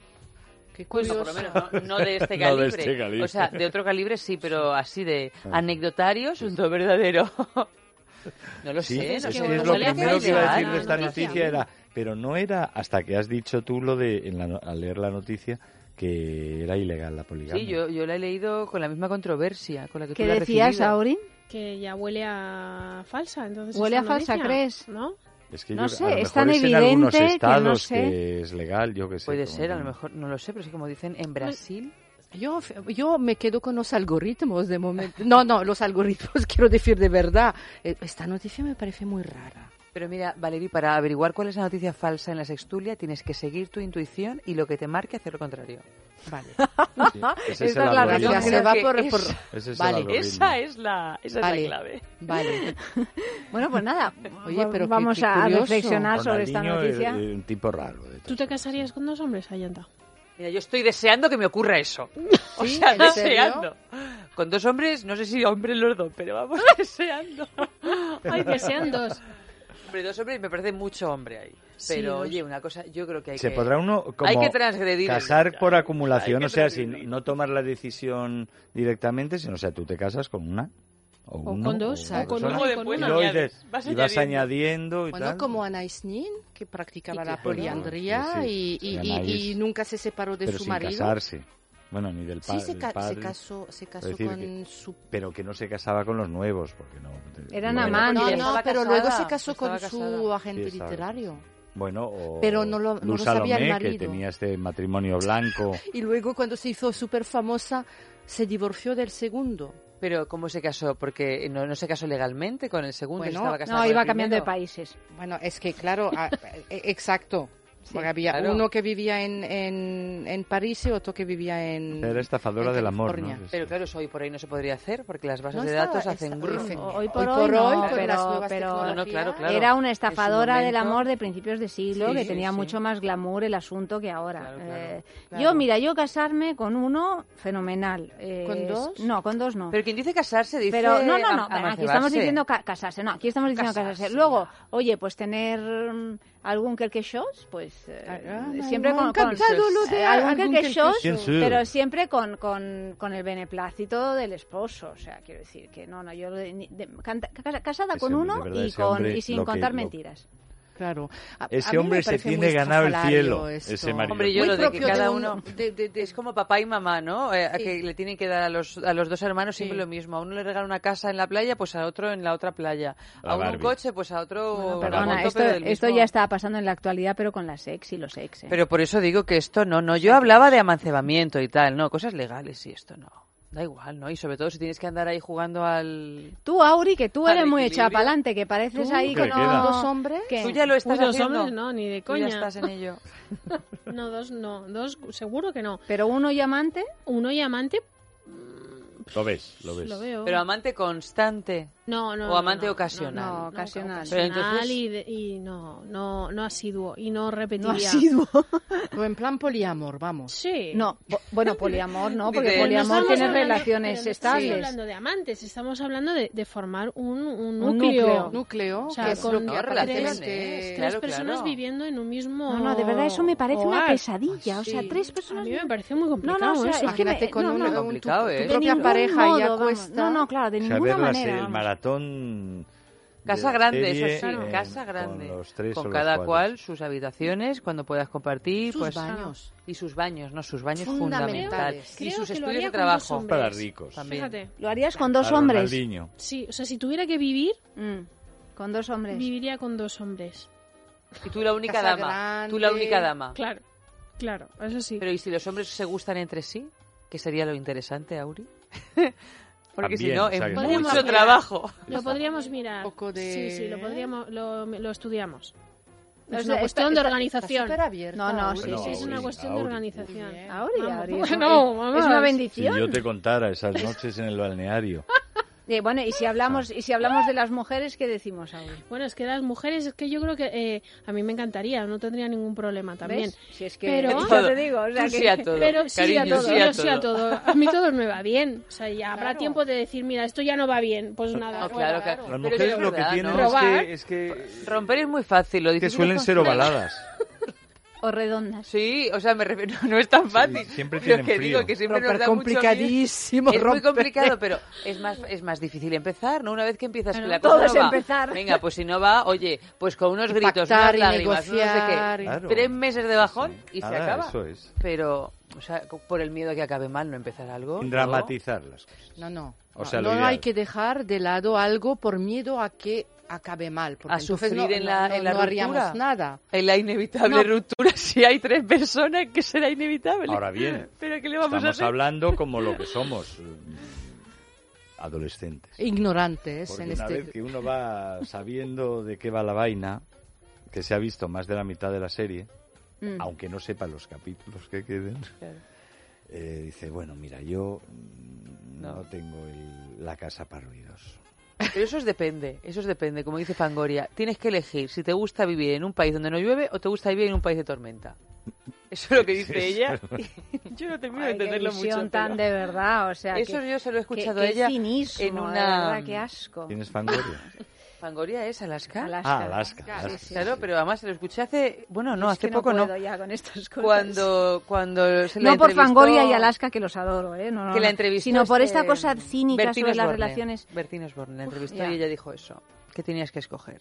S5: Qué
S2: pues,
S5: curioso.
S2: por lo menos, no, no de este
S3: No de este calibre.
S2: O sea, de otro calibre sí, pero así de
S3: Ah.
S2: anecdotario, asunto verdadero. no lo
S3: Sí,
S2: sé,
S3: es
S2: no
S3: es
S2: no
S3: lo primero que iba a decir de esta noticia
S4: noticia.
S3: era, pero no era hasta que has dicho tú lo de en la no- al leer la noticia que era ilegal la poligamia.
S2: Sí, yo, yo la he leído con la misma controversia con la que
S1: ¿Qué
S2: tú la
S1: decías. Aurin?
S4: Que ya huele a falsa, entonces.
S1: ¿Huele a falsa,
S4: noticia,
S1: crees?
S4: ¿No?
S3: Es que
S1: No
S3: yo-
S1: sé,
S3: a lo
S1: es
S3: mejor
S1: tan
S3: es en algunos
S1: evidente que no
S3: estados
S1: sé.
S3: que es legal, yo que sé.
S2: Puede ser, a lo mejor, no lo sé, pero sí como dicen en Brasil.
S5: Yo, yo me quedo con los algoritmos de momento. No, no, los algoritmos quiero decir de verdad. Eh, Esta noticia me parece muy rara.
S2: Pero mira, Valerie, para averiguar cuál es la noticia falsa en la sextulia, tienes que seguir tu intuición y lo que te marque hacer lo contrario.
S5: Vale.
S3: Sí, ese es
S1: la razón.
S5: se va
S2: que
S5: por,
S2: es-
S5: por-
S3: Ese es
S5: Vale.
S2: Esa es la, esa
S5: Vale.
S2: es la clave.
S5: Vale.
S1: Bueno, pues nada,
S5: Oye, pero
S1: vamos
S5: qué
S1: a reflexionar sobre esta noticia.
S3: es- es un tipo raro. de
S4: ¿Tú te casarías con dos hombres, Ayanta?
S2: Mira, yo estoy deseando que me ocurra eso. o sea, deseando. Con dos hombres, no sé si hombres los dos, pero vamos deseando.
S4: Ay, que sean dos.
S2: Hombre, dos hombres me parece mucho hombre ahí. Pero oye, una cosa, yo creo que hay
S3: Se
S2: que...
S3: podrá uno como
S2: hay que transgredir. el-
S3: casar por acumulación, o sea, sin
S2: transgredir.
S3: no tomar la decisión directamente, sino, o sea, tú te casas con una. O,
S4: O
S3: uno,
S4: con dos, o con
S3: persona,
S4: uno y con
S3: y
S4: una.
S3: dices-
S2: vas
S3: y vas
S2: añadiendo.
S3: y
S5: Bueno,
S3: tal.
S5: como Anais Nin, que practicaba
S4: Y
S5: la poliandría
S3: Bueno, sí,
S5: y,
S3: sí,
S5: y-
S3: sí,
S5: y-
S3: Anais.
S5: y nunca se separó de
S3: pero
S5: su
S3: sin
S5: marido.
S3: casarse. Bueno, ni del, pa-
S5: Sí, se,
S3: del
S5: ca- se
S3: padre.
S5: casó, se casó
S3: decir
S5: con
S3: que-
S5: su...
S3: Pero que no se casaba con los nuevos, porque no.
S1: Eran amantes.
S5: No, no, pero
S2: casada,
S5: luego se casó con su agente
S3: Sí,
S5: literario.
S3: Bueno, o
S5: Pero no lo- no lo sabía el
S3: Salomé, que
S5: marido.
S3: tenía este matrimonio blanco.
S5: Y luego cuando se hizo súper famosa, se divorció del segundo.
S2: Pero ¿cómo se casó? Porque no, no se casó legalmente con el segundo.
S5: Bueno,
S2: estaba casado
S1: No, iba cambiando de países.
S5: Bueno, es que claro, a- e- Porque había
S2: claro.
S5: uno que vivía en, en, en París y otro que vivía en.
S3: Era estafadora
S5: en
S3: del amor.
S2: Pero claro, eso hoy por hoy no se podría hacer porque las bases
S5: No
S2: de
S5: estaba-
S2: datos hacen
S5: está-.
S1: Hoy por
S5: Hoy
S1: hoy,
S5: por
S1: no,
S5: hoy,
S1: pero, pero
S2: No, no, claro, claro.
S1: era una estafadora del amor de principios de siglo
S2: Sí,
S1: que
S2: sí,
S1: tenía
S2: sí.
S1: mucho más glamour el asunto que ahora.
S2: Claro, claro,
S1: Eh,
S5: claro.
S1: Yo, mira, yo casarme con uno, fenomenal. Eh,
S5: ¿Con dos?
S1: No, con dos no.
S2: Pero quien dice casarse dice
S1: Pero no, no, no, aquí estamos diciendo ca- casarse, no, aquí estamos diciendo casarse.
S2: Casarse,
S1: Luego, oye, pues tener mm, algún querquechos, pues eh,
S5: Ah,
S1: siempre
S5: me ha
S1: con,
S5: de
S1: eh, algún
S5: algún
S1: pero siempre con, con, con el beneplácito del esposo, o sea, quiero decir que no, no, yo de- ni- de- casada
S3: Ese
S1: con uno y con
S3: hombre,
S1: y sin
S3: que-
S1: contar
S3: lo-
S1: mentiras.
S5: Claro. A- a
S3: Ese
S5: me
S3: hombre se tiene ganado el cielo,
S5: esto.
S3: ese marido.
S2: Hombre, yo
S5: Muy
S2: lo de que cada
S5: un-
S2: uno
S5: de- de- de-
S2: es como papá y mamá, ¿no? Eh, a
S5: Sí.
S2: que le tienen que dar a los, a los dos hermanos siempre
S5: Sí.
S2: lo mismo. A uno le regala una casa en la playa, pues a otro en la otra playa.
S3: La
S2: A uno un
S3: Barbie.
S2: coche, pues a otro
S1: Bueno,
S2: un
S1: perdona, esto, esto ya está pasando en la actualidad, pero con las ex y los ex. ¿eh?
S2: Pero por eso digo que esto no, no. Yo hablaba de amancebamiento y tal, no, cosas legales y esto no. Da igual, ¿no? Y sobre todo si tienes que andar ahí jugando al...
S1: Tú, Auri, que tú eres muy para adelante, que pareces
S5: ¿Tú?
S1: ahí no...
S5: ¿Dos hombres?
S1: ¿Qué?
S2: Tú ya lo estás
S4: Uy, dos
S2: haciendo.
S4: hombres, no, ni de
S2: Tú ya
S4: coña.
S2: estás en ello.
S4: No, dos no. Dos seguro que no.
S1: Pero uno y amante,
S4: Uno y amante,
S3: Lo ves, lo ves.
S4: lo veo.
S2: Pero amante constante.
S4: No, no.
S2: o
S4: no,
S2: amante
S4: no,
S2: ocasional.
S1: No,
S4: No,
S1: ocasional.
S2: Pero
S4: ocasional
S2: entonces-
S4: y, de- y no, no, no asiduo y no
S1: no
S4: repetiría.
S1: asiduo.
S5: O en plan poliamor, vamos.
S4: Sí.
S1: No, bueno, poliamor no, porque
S4: no
S1: poliamor
S4: estamos
S1: tiene
S4: hablando-
S1: relaciones
S4: pero no estamos
S1: estables.
S4: hablando de amantes, estamos hablando de, de formar un, un
S1: Un
S4: núcleo.
S1: núcleo.
S5: Núcleo,
S4: O sea,
S5: que es
S4: con
S5: lo que
S2: no,
S4: tres, tres
S2: claro,
S4: personas
S2: claro.
S4: viviendo en un mismo
S1: No, no, de verdad eso me parece una pesadilla. O sea,
S5: Sí.
S1: tres
S4: A
S1: personas...
S4: mí me parece muy
S1: No,
S4: complicado
S1: no, o sea, es que me-
S5: Imagínate con
S1: no,
S5: un,
S1: no.
S5: un- tu,
S2: Complicado,
S5: tu
S2: ¿eh?
S1: de
S5: propia pareja ya cuesta.
S1: No, no, claro, de ninguna manera.
S3: Maratón.
S2: Casa grande,
S3: serie,
S2: eso sí, casa grande.
S3: Con, los tres o
S2: Con
S3: los
S2: cada cual sus habitaciones, cuando puedas compartir.
S5: Sus
S2: pues,
S5: baños.
S2: Y sus baños, no, sus baños
S5: Fundamentales.
S2: Y sus estudios de trabajo.
S3: Para ricos.
S2: También.
S4: Fíjate.
S1: Lo harías con dos
S3: A
S1: hombres.
S3: Ronaldinho.
S4: Sí, o sea, si tuviera que vivir,
S1: Mm, Con dos hombres.
S4: viviría con dos hombres.
S2: Y tú la única
S5: Casa
S2: dama. Tú la única dama.
S4: Claro, claro, eso sí.
S2: Pero ¿y si los hombres se gustan entre sí? ¿Qué sería lo interesante, Auri? Porque si no,
S3: o sea,
S2: es
S3: que-
S4: Podríamos
S2: mucho
S4: mirar.
S2: trabajo.
S4: Lo podríamos mirar.
S5: Un poco de-
S4: Sí, sí, lo podríamos, lo, lo estudiamos.
S1: O
S4: Es
S1: sea,
S4: una cuestión
S1: está-
S4: de
S1: está-
S4: organización.
S5: Súper abierta.
S1: No, no,
S5: Auri.
S1: sí,
S3: Bueno,
S1: sí,
S4: Es una
S3: Auri,
S4: cuestión de
S3: Auri.
S4: organización.
S5: Muy bien.
S1: Auri. Auri, es,
S4: Bueno,
S1: es una
S3: Si
S1: bendición.
S3: yo te contara esas noches en el balneario.
S1: Eh, bueno, y si hablamos y si hablamos de las mujeres, ¿qué decimos ahora?
S4: Bueno, es que las mujeres, es que yo creo que eh, a mí me encantaría, no tendría ningún problema también.
S1: ¿Ves? Si es que
S4: Pero-
S1: ya te digo, o sea
S2: Tú
S1: que
S2: sí a todo.
S4: Pero sí
S2: Cariño,
S4: a todo,
S2: sí a
S4: yo sí a
S2: todo.
S4: todo. A mí todo me va bien. O sea, ya habrá tiempo de decir, mira, esto ya no va bien. Pues nada,
S2: No, claro, claro.
S3: Las mujeres
S2: es
S3: lo que tienen
S2: ¿no?
S3: es que, es que,
S2: Romper es muy fácil, lo
S3: que
S2: difícil
S3: suelen
S2: es
S3: ser ovaladas.
S1: o redondas.
S2: Sí, o sea, me refiero, no, no es tan fácil.
S3: siempre
S2: Lo
S3: tienen
S2: que
S3: frío.
S2: digo que siempre nos da mucho
S5: complicadísimo.
S2: Es muy
S5: romper.
S2: complicado, pero es más es más difícil empezar, ¿no? Una vez que empiezas que
S4: Claro.
S2: la cosa
S1: Todo es
S2: no va.
S1: empezar.
S2: Venga, pues si no va, oye, pues con unos gritos,
S5: Pactar
S2: unas lágrimas, no sé qué.
S3: Claro.
S2: Tres meses de bajón y se acaba.
S3: Eso es.
S2: Pero, o sea, por el miedo a que acabe mal, no empezar algo.
S3: Sin
S2: ¿no?
S3: dramatizar las cosas.
S5: No, no.
S3: O
S5: No,
S3: sea,
S5: no
S3: ideal.
S5: hay que dejar de lado algo por miedo a que acabe mal. Porque
S2: A sufrir
S5: no,
S2: en la,
S5: no-
S2: en la
S5: no haríamos nada.
S2: En la inevitable
S5: No.
S2: ruptura, si hay tres personas, que será inevitable.
S3: Ahora bien,
S2: ¿Pero qué le vamos a
S3: estamos
S2: hacer?
S3: hablando como lo que somos, mm, adolescentes.
S5: Ignorantes
S3: Porque
S5: en
S3: una
S5: este...
S3: vez que uno va sabiendo de qué va la vaina, que se ha visto más de la mitad de la serie,
S1: Mm.
S3: aunque no sepa los capítulos que queden,
S2: Claro.
S3: eh, dice, bueno, mira, yo no,
S2: No.
S3: tengo el- la casa para ruidos.
S2: Pero eso es depende, eso es depende, como dice Fangoria. Tienes que elegir si te gusta vivir en un país donde no llueve o te gusta vivir en un país de tormenta. Eso es lo que dice ella. yo no termino de
S1: Ay,
S2: entenderlo mucho.
S1: tan
S2: pero-
S1: de verdad, o sea,
S2: Eso
S1: que-
S2: yo se lo he escuchado a ella
S1: qué cinismo,
S2: en
S1: de
S2: una...
S1: verdad, qué asco.
S3: ¿Tienes Fangoria?
S2: ¿Fangoria es Alaska?
S1: Alaska.
S3: Ah, Alaska,
S1: Claro,
S3: Alaska.
S1: sí, sí.
S2: Claro, pero además se lo escuché hace... Bueno, no,
S1: Es
S2: hace
S1: que
S2: poco
S1: no
S2: no.
S1: puedo ya con estas cosas.
S2: Cuando, cuando se la
S1: no por Fangoria y Alaska, que los adoro, ¿eh? No, no,
S2: que la
S1: no.
S2: entrevistó
S1: sino por
S2: este
S1: esta cosa cínica
S2: Bertín
S1: sobre las
S2: Osborne.
S1: relaciones.
S2: Bertín Osborne la entrevistó
S1: ya.
S2: y ella dijo eso, que tenías que escoger.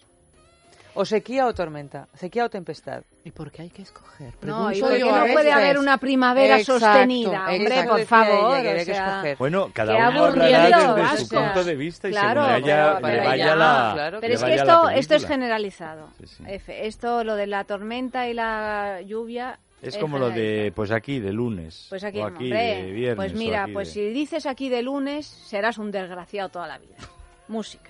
S2: O sequía o tormenta, sequía o tempestad.
S5: ¿Y por qué hay que escoger?
S1: No, y
S5: Pregunto
S1: porque
S5: yo
S1: no puede haber una primavera
S5: Exacto,
S1: sostenida, hombre,
S5: exacto.
S1: por
S2: Decía ella
S1: favor.
S2: que
S1: o
S2: que
S1: sea,
S2: escoger.
S3: Bueno, cada uno hablará desde su punto de vista y según
S1: pero
S3: le
S1: para
S3: vaya
S1: ella,
S3: la
S2: claro,
S1: Pero es que esto, esto es generalizado.
S3: Sí, sí.
S1: F. Esto, lo de la tormenta y la lluvia.
S3: Es como lo de, pues aquí, de lunes.
S1: Pues aquí,
S3: o aquí,
S1: hombre,
S3: de viernes.
S1: pues mira,
S3: aquí
S1: pues
S3: de-
S1: si dices aquí de lunes, serás un desgraciado toda la vida. Música.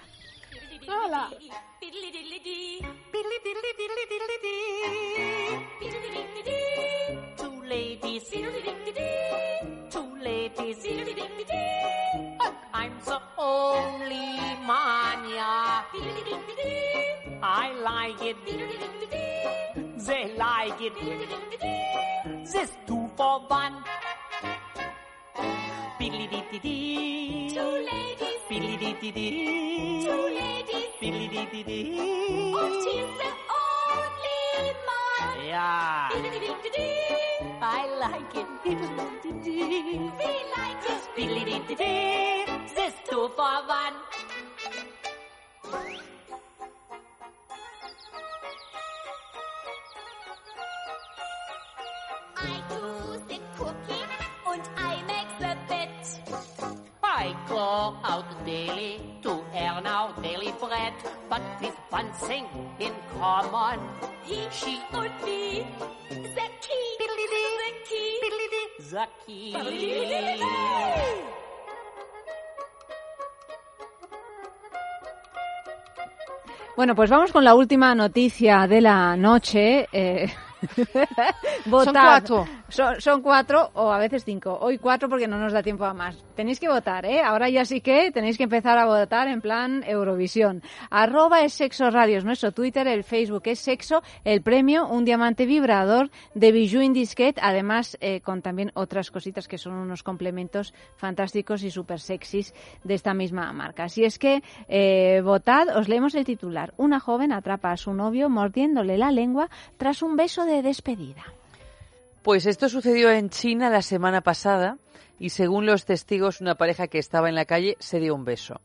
S12: Two ladies, two ladies. I'm the only man, yeah. I like it. They like it. This two for one. Two ladies. Billy dee dee dee. Two ladies. Billy dee dee dee. Oh, she's the only man. Yeah. Billy. I like it. We like it. Billy dee dee dee. This two for one. Go out daily to earn our daily bread, but with one thing in common.
S13: He,
S12: She
S13: me, the key, the key,
S12: the key.
S1: Bueno, pues vamos con la última noticia de la noche. Eh, votad.
S5: Son cuatro.
S1: Son, cuatro o a veces cinco. Hoy cuatro porque no nos da tiempo a más. Tenéis que votar, ¿eh? Ahora ya sí que tenéis que empezar a votar en plan Eurovisión. Arroba es Sexo Radio, es nuestro Twitter, el Facebook es Sexo, el premio, un diamante vibrador de Bijou in Disquet, además eh, con también otras cositas que son unos complementos fantásticos y súper sexys de esta misma marca. Así es que eh, votad, os leemos el titular. Una joven atrapa a su novio mordiéndole la lengua tras un beso de despedida.
S2: Pues esto sucedió en China la semana pasada y según los testigos una pareja que estaba en la calle se dio un beso,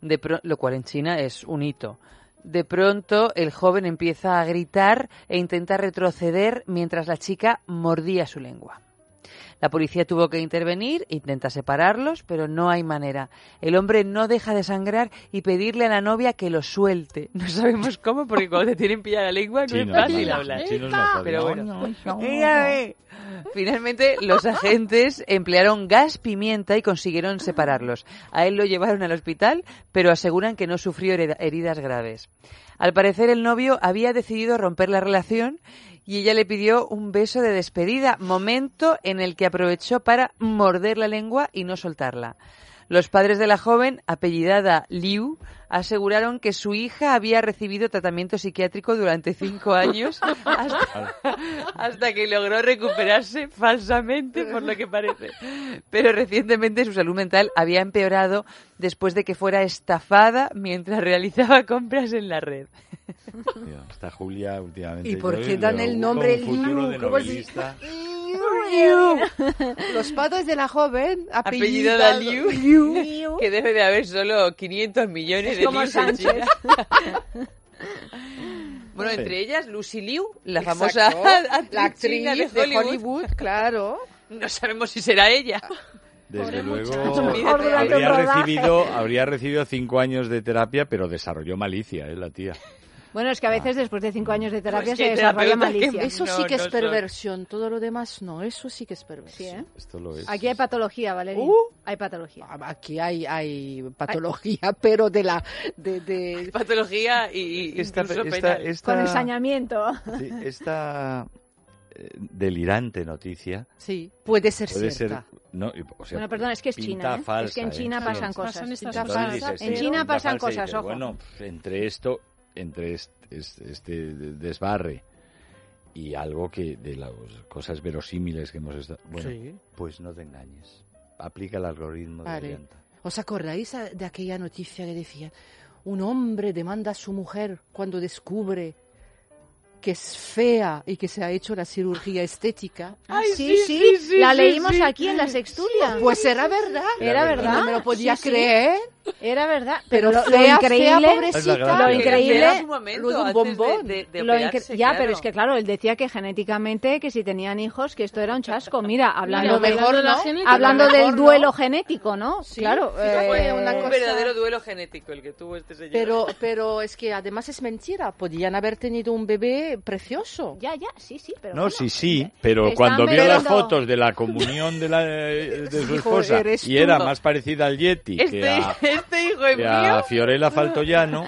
S2: de lo cual en China es un hito. De pronto el joven empieza a gritar e intenta retroceder mientras la chica mordía su lengua. La policía tuvo que intervenir, intenta separarlos, pero no hay manera. El hombre no deja de sangrar y pedirle a la novia que lo suelte. No sabemos cómo, porque cuando te tienen pillada la lengua no es fácil hablar.
S3: Chinos no pueden.
S2: Pero
S3: No,
S2: bueno.
S3: no,
S2: ve. Finalmente, los agentes emplearon gas pimienta y consiguieron separarlos. A él lo llevaron al hospital, pero aseguran que no sufrió heridas graves. Al parecer, el novio había decidido romper la relación y ella le pidió un beso de despedida, momento en el que aprovechó para morder la lengua y no soltarla. Los padres de la joven, apellidada Liu, aseguraron que su hija había recibido tratamiento psiquiátrico durante cinco años hasta, hasta que logró recuperarse falsamente, por lo que parece. Pero recientemente su salud mental había empeorado después de que fuera estafada mientras realizaba compras en la red.
S3: Está Julia últimamente.
S5: ¿Y por qué dan el nombre Liu?
S3: De
S5: ¿Cómo se-
S3: novelista.
S5: Los padres de la joven,
S2: Apellidada
S5: apellidado
S2: Liu, que debe de haber solo 500 millones
S1: Es
S2: de
S1: como Sánchez.
S2: Bueno,
S3: Sí.
S2: entre ellas Lucy Liu, la
S5: Exacto,
S2: famosa actriz
S5: la actriz
S2: china
S5: de
S2: de Hollywood.
S5: Claro.
S2: No sabemos si será ella.
S3: Desde
S4: Pobre
S3: luego habría recibido, habría recibido cinco años de terapia, pero desarrolló malicia, ¿eh, la tía.
S1: Bueno, es que a veces después de cinco años de terapia
S2: Pues
S1: se desarrolla malicia.
S5: Eso
S2: No,
S5: sí que es
S2: no
S5: perversión, todo lo demás no, eso sí que es perversión.
S1: Sí, ¿eh?
S3: Esto lo es.
S1: Aquí hay patología, Valeria.
S5: Uh.
S1: Hay patología.
S5: Aquí hay, hay patología, pero de la... De, de-
S2: Patología y, y
S3: esta, esta-
S2: penal.
S3: esta-
S1: Con ensañamiento.
S3: sí, esta, eh, delirante noticia
S5: Sí, puede ser
S3: puede ser... No, o sea,
S1: Bueno, perdón, es que es China. ¿eh?
S3: falsa,
S1: es que en
S3: ¿eh?
S1: China
S3: Sí.
S1: pasan
S4: Pasan
S1: cosas.
S4: estas
S3: dices,
S1: En
S3: sí,
S1: China pasan cosas,
S3: dices,
S1: ojo.
S3: Bueno, entre esto, entre este, desbarre y algo que de las cosas verosímiles que hemos estado... Bueno,
S5: Sí.
S3: pues no te engañes. Aplica el algoritmo de
S5: Vale.
S3: Orienta.
S5: ¿Os acordáis de aquella noticia que decía, un hombre demanda a su mujer cuando descubre que es fea y que se ha hecho la cirugía estética?
S1: Ah, sí, sí, la leímos aquí en la sextulia.
S5: Pues era verdad.
S1: Era verdad.
S5: No me lo podía
S1: Sí, sí.
S5: creer.
S1: Era verdad.
S5: Pero
S1: Pero, lo,
S5: fea,
S1: lo increíble,
S5: pobrecita.
S1: Lo increíble,
S2: momento
S5: luego un bombón.
S2: de, de- de
S1: lo incre-
S2: operarse,
S1: ya,
S2: claro.
S1: pero es que claro, él decía que genéticamente, que si tenían hijos, que esto era un chasco. Mira, hablando,
S5: lo mejor no.
S4: genética,
S1: hablando del
S5: no.
S1: duelo genético, ¿no?
S5: Sí,
S1: claro.
S5: sí fue
S1: eh,
S2: Un verdadero duelo genético el que tuvo este señor.
S5: Pero, pero es que además es mentira. Podían haber tenido un bebé precioso.
S1: Ya, ya, sí, sí, pero
S3: No,
S1: bueno,
S3: sí, sí,
S1: eh,
S3: pero cuando vio las fotos de la comunión de, la, de su esposa y era más parecida al Yeti
S2: este,
S3: que a,
S2: este hijo es
S3: que a
S2: mío.
S3: Fiorella Faltoyano,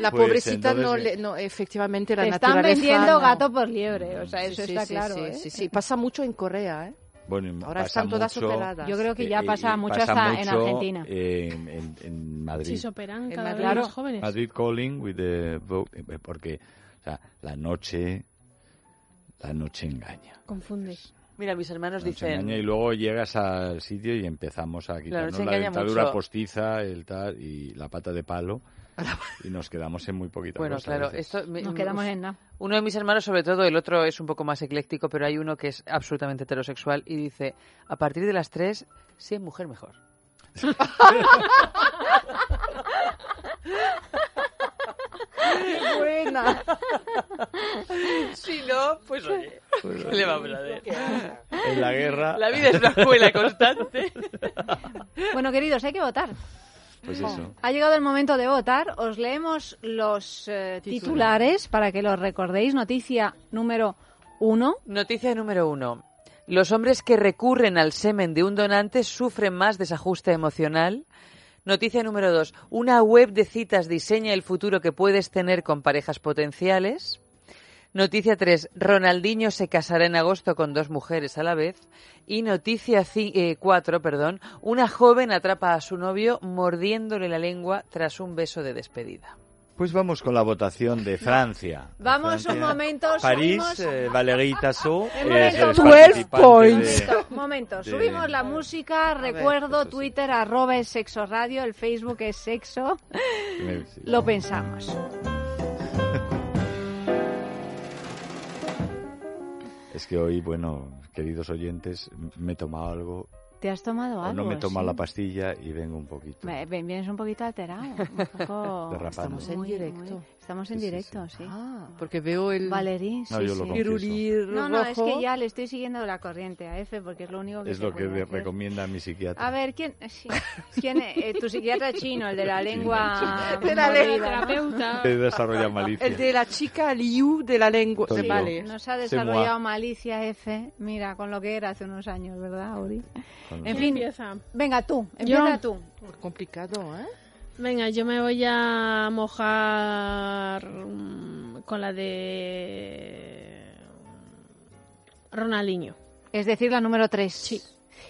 S5: La
S3: Pues,
S5: pobrecita no,
S3: entonces,
S5: le, no, efectivamente, la
S1: Te están
S5: naturaleza
S1: vendiendo
S5: no.
S1: gato por liebre, o sea,
S5: Sí,
S1: eso
S5: sí,
S1: está
S5: sí,
S1: claro.
S5: sí,
S1: ¿eh?
S5: sí, sí. Pasa mucho en Corea, ¿eh?
S3: bueno,
S5: Ahora están todas
S3: mucho,
S5: operadas.
S1: Yo creo que ya
S3: eh,
S1: pasa
S3: eh,
S1: mucho
S3: pasa
S1: hasta en
S3: mucho
S1: Argentina.
S3: En, en- en Madrid.
S4: Sí, se operan
S5: En
S4: cada
S5: Madrid.
S4: vez más jóvenes.
S3: Madrid calling with the eh, porque o sea, la noche la noche engaña.
S4: Confunde.
S2: Mira, mis hermanos
S3: noche
S2: dicen...
S3: engaña y luego llegas al sitio y empezamos a quitarnos
S2: noche
S3: la dentadura
S2: mucho.
S3: postiza, el tal y la pata de palo y nos quedamos en muy poquita
S2: Bueno,
S3: cosa
S2: claro, esto... me-
S1: Nos quedamos en nada.
S2: Uno de mis hermanos, sobre todo, el otro es un poco más ecléctico, pero hay uno que es absolutamente heterosexual y dice, a partir de las tres, si es mujer, mejor.
S5: Buena.
S2: Si no, pues oye, ¿qué le vamos a hacer?
S3: En la guerra,
S2: La vida es una escuela constante.
S1: Bueno, queridos, hay que votar.
S3: pues eso.
S1: Ha llegado el momento de votar. Os leemos los eh, titulares para que los recordéis. Noticia número uno.
S2: Noticia número uno. Los hombres que recurren al semen de un donante sufren más desajuste emocional. Noticia número dos. Una web de citas diseña el futuro que puedes tener con parejas potenciales. Noticia 3. Ronaldinho se casará en agosto con dos mujeres a la vez. Y noticia 4. perdón. Una joven atrapa a su novio mordiéndole la lengua tras un beso de despedida.
S3: Pues vamos con la votación de Francia.
S1: Vamos
S3: Francia.
S1: un momento.
S3: París,
S1: subimos-
S3: eh, Valérie Tassot
S1: Un
S3: es
S1: momento.
S3: el
S5: 12
S3: participante
S5: points.
S3: de-
S1: Momento, momento.
S3: de-
S1: Subimos la música.
S5: ver,
S1: Recuerdo
S3: sí.
S1: Twitter, arroba es sexo radio. El Facebook es sexo.
S3: Sí.
S1: Lo pensamos.
S3: Es que hoy, bueno, queridos oyentes, me he tomado algo,
S1: ¿Te has tomado
S3: o
S1: algo?
S3: no me he tomado
S1: sí?
S3: la pastilla y vengo un poquito.
S1: Vienes un poquito alterado. Un poco...
S5: Estamos en
S1: Muy,
S5: directo.
S1: muy- Estamos en
S3: Sí, sí,
S1: directo, sí.
S5: Ah, porque veo el...
S1: Valerí,
S3: No,
S1: sí,
S3: yo lo
S1: sí.
S5: pirulí
S1: No, no, es que ya le estoy siguiendo la corriente a F porque es lo único que
S3: Es lo que
S1: hacer.
S3: recomienda mi psiquiatra.
S1: A ver, ¿quién? sí. ¿Quién es? Eh, tu psiquiatra chino, el de la lengua.
S5: De la lengua.
S1: ¿no?
S4: Terapeuta.
S3: He desarrollado malicia.
S5: El de la chica Liu de la lengua.
S1: Sí,
S5: Vale.
S1: nos ha desarrollado malicia F. Mira, con lo que era hace unos años, ¿verdad?
S3: Con-
S1: En
S4: ¿Quién
S1: fin,
S4: empieza?
S1: venga tú, empieza tú.
S5: Complicado, ¿eh?
S4: Venga, yo me voy a mojar mm, con la de Ronaldinho.
S1: Es decir, la número 3.
S4: Sí.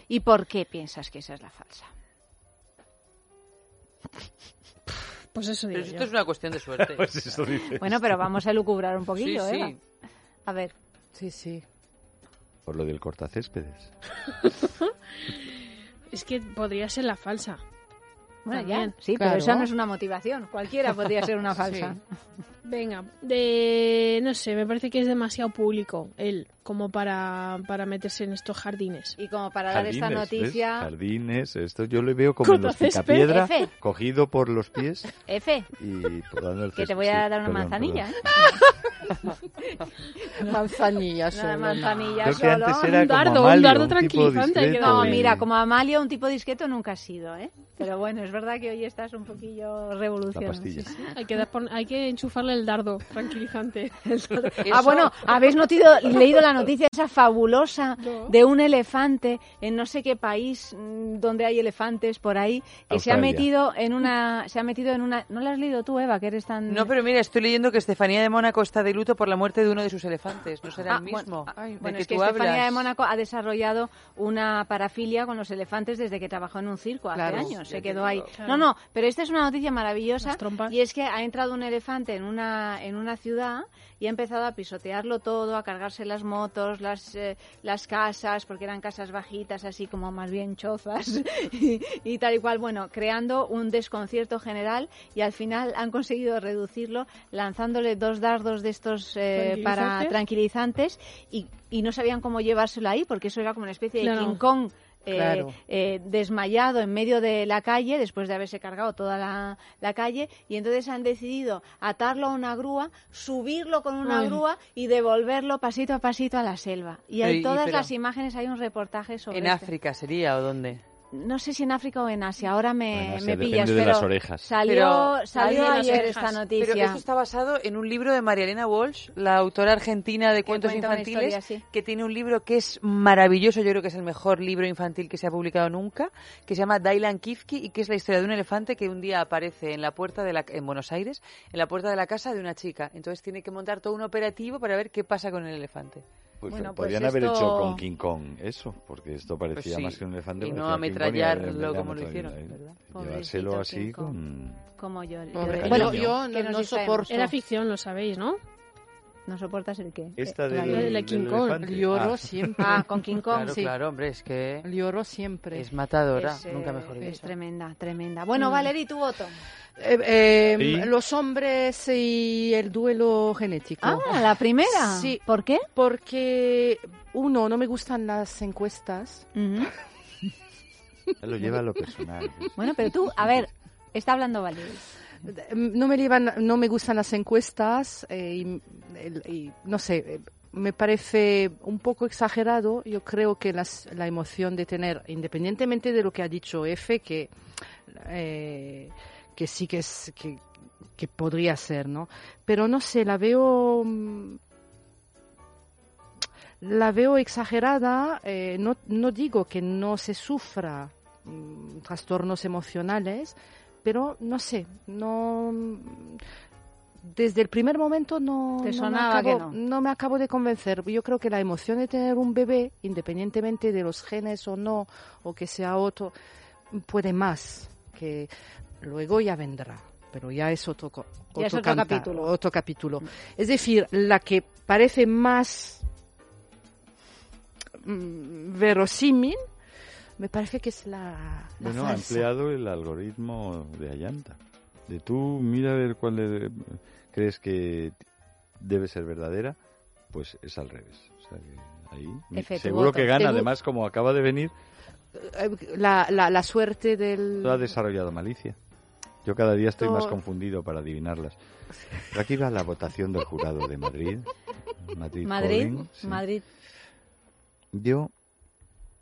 S1: ¿Y por qué piensas que esa es la falsa?
S4: Pues eso
S2: Pero
S4: yo.
S2: esto es una cuestión de suerte.
S3: Pues eso.
S1: Bueno, pero vamos a lucubrar un
S2: sí,
S1: poquillo,
S2: sí.
S1: Eva. A ver.
S5: Sí, sí.
S3: Por lo del cortacéspedes.
S4: Es que podría ser la falsa.
S1: Bueno,
S4: También.
S1: ya. Sí,
S5: Claro.
S1: pero esa no es una motivación. Cualquiera podría ser una falsa.
S4: Venga, de no sé, me parece que es demasiado público él como para, para meterse en estos jardines.
S1: Y como para dar esta
S3: Jardines, ¿ves?
S1: noticia,
S3: Jardines, esto yo le veo como en los picapiedra,
S1: F.
S3: cogido por los pies
S1: F,
S3: y el
S1: que te voy
S3: Sí,
S1: a dar una
S3: perdón,
S1: manzanilla.
S3: perdón.
S1: ¿eh?
S5: Manzanilla
S1: Una
S5: solo.
S1: manzanilla
S3: Creo que
S1: solo.
S3: antes era
S4: Un dardo, un
S3: Amalio,
S4: dardo
S3: un tipo
S4: tranquilizante,
S3: discreto
S1: No, mira, como Amalia, un tipo discreto nunca ha sido, ¿eh? Pero bueno, es verdad que hoy estás un poquillo revolucionario.
S3: pastilla.
S4: Hay que, dar hay que enchufarle el dardo tranquilizante.
S1: Ah, bueno, habéis notido- leído la noticia esa fabulosa
S4: No.
S1: de un elefante en no sé qué país mm, donde hay elefantes por ahí que se ha
S3: Australia.
S1: metido en una se ha metido en una ¿No la has leído tú, Eva, que eres tan
S2: No, pero mira, estoy leyendo que Estefanía de Mónaco está de luto por la muerte de uno de sus elefantes. ¿No será
S1: Ah,
S2: el mismo?
S1: Bueno,
S2: del
S1: bueno,
S2: que
S1: es que Estefanía
S2: hablas?
S1: de Mónaco ha desarrollado una parafilia con los elefantes desde que trabajó en un circo hace
S5: Claro.
S1: años.
S2: Ya
S1: Se quedó ahí.
S2: digo.
S1: No, no, pero esta es una noticia maravillosa y es que ha entrado un elefante en una una, en una ciudad y ha empezado a pisotearlo todo, a cargarse las motos, las, eh, las casas, porque eran casas bajitas, así como más bien chozas y, y tal y cual. Bueno, creando un desconcierto general y al final han conseguido reducirlo lanzándole dos dardos de estos eh, para
S4: ¿Tranquilizantes?
S1: y, y no sabían cómo llevárselo ahí porque eso era como una especie de
S4: Claro.
S1: King Kong eh,
S5: Claro.
S1: eh, desmayado en medio de la calle después de haberse cargado toda la, la calle y entonces han decidido atarlo a una grúa, subirlo con una
S4: Ay.
S1: grúa y devolverlo pasito a pasito a la selva. Y hay
S2: y-
S1: todas
S2: pero-
S1: las imágenes, hay un reportaje sobre
S2: ¿En
S1: este.
S2: África sería o dónde?
S1: No sé si en África o en Asia, ahora me,
S3: Asia,
S1: me pillas,
S3: de
S1: pero
S3: las orejas.
S1: salió,
S2: Pero-
S1: salió
S4: de
S1: ayer
S4: orejas.
S1: esta noticia.
S2: Pero esto está basado en un libro de María Elena Walsh, la autora argentina de cuentos infantiles,
S1: historia, sí.
S2: que tiene un libro que es maravilloso, yo creo que es el mejor libro infantil que se ha publicado nunca, que se llama Dailan Kifki y que es la historia de un elefante que un día aparece en la puerta de la, en Buenos Aires, en la puerta de la casa de una chica. Entonces tiene que montar todo un operativo para ver qué pasa con el elefante.
S3: Pues
S1: Bueno, pues
S3: podrían haber
S1: esto-
S3: hecho con King Kong eso, porque esto parecía
S2: Pues sí.
S3: más que un elefante.
S2: Y no ametrallarlo como lo hicieron, ¿verdad?
S3: Llevárselo así con...
S1: Como yo.
S5: Bueno, yo no, no soporto.
S4: Era ficción, lo sabéis, ¿no?
S1: ¿No soportas el qué?
S3: Esta
S1: Eh,
S3: del,
S1: la-
S4: de
S3: del
S4: King Kong.
S3: elefante.
S5: Lloro
S3: Ah,
S5: siempre.
S1: Ah, con King Kong.
S2: Claro,
S5: sí.
S2: claro, hombre, es que
S5: Lloro siempre.
S2: es matadora,
S1: Es, eh,
S2: nunca mejor
S1: Es
S2: dicho.
S1: tremenda, tremenda. Bueno,
S5: Mm.
S1: Valerie, tu voto.
S5: Eh, eh,
S3: ¿Sí?
S5: Los hombres y el duelo genético.
S1: Ah, la primera.
S5: Sí.
S1: ¿Por qué?
S5: Porque, uno, no me gustan las encuestas.
S3: Lo lleva a lo personal.
S1: Bueno, pero tú, a ver, está hablando Valerie.
S5: No me, llevan, no me gustan las encuestas eh, y, no sé, eh, me parece un poco exagerado. Yo creo que la emoción de tener, independientemente de lo que ha dicho F, que, eh, que sí que, es, que, podría ser, ¿no? Pero no sé, la veo... mm, La veo exagerada, no, no digo que no se sufra mm, trastornos emocionales, pero no sé, no desde el primer momento no, no, me acabo,
S1: no.
S5: me acabo de convencer. Yo creo que la emoción de tener un bebé, independientemente de los genes o no, o que sea otro, puede más, que luego ya vendrá. Pero ya es otro, co-
S1: Ya es otro capítulo.
S5: otro capítulo. Es decir, la que parece más mm, verosímil, me parece que es la, la
S3: Bueno, ha empleado el algoritmo de Ayanta. De tú, mira a ver cuál de- crees que debe ser verdadera, pues es al revés. O sea que ahí seguro que gana. Además, como acaba de venir,
S5: Eh, la, la, la suerte del...
S3: lo ha desarrollado malicia. Yo cada día estoy más confundido para adivinarlas. Pero aquí va la votación del jurado de Madrid. Madrid.
S1: Madrid,
S3: Polling, sí.
S1: Madrid.
S3: Yo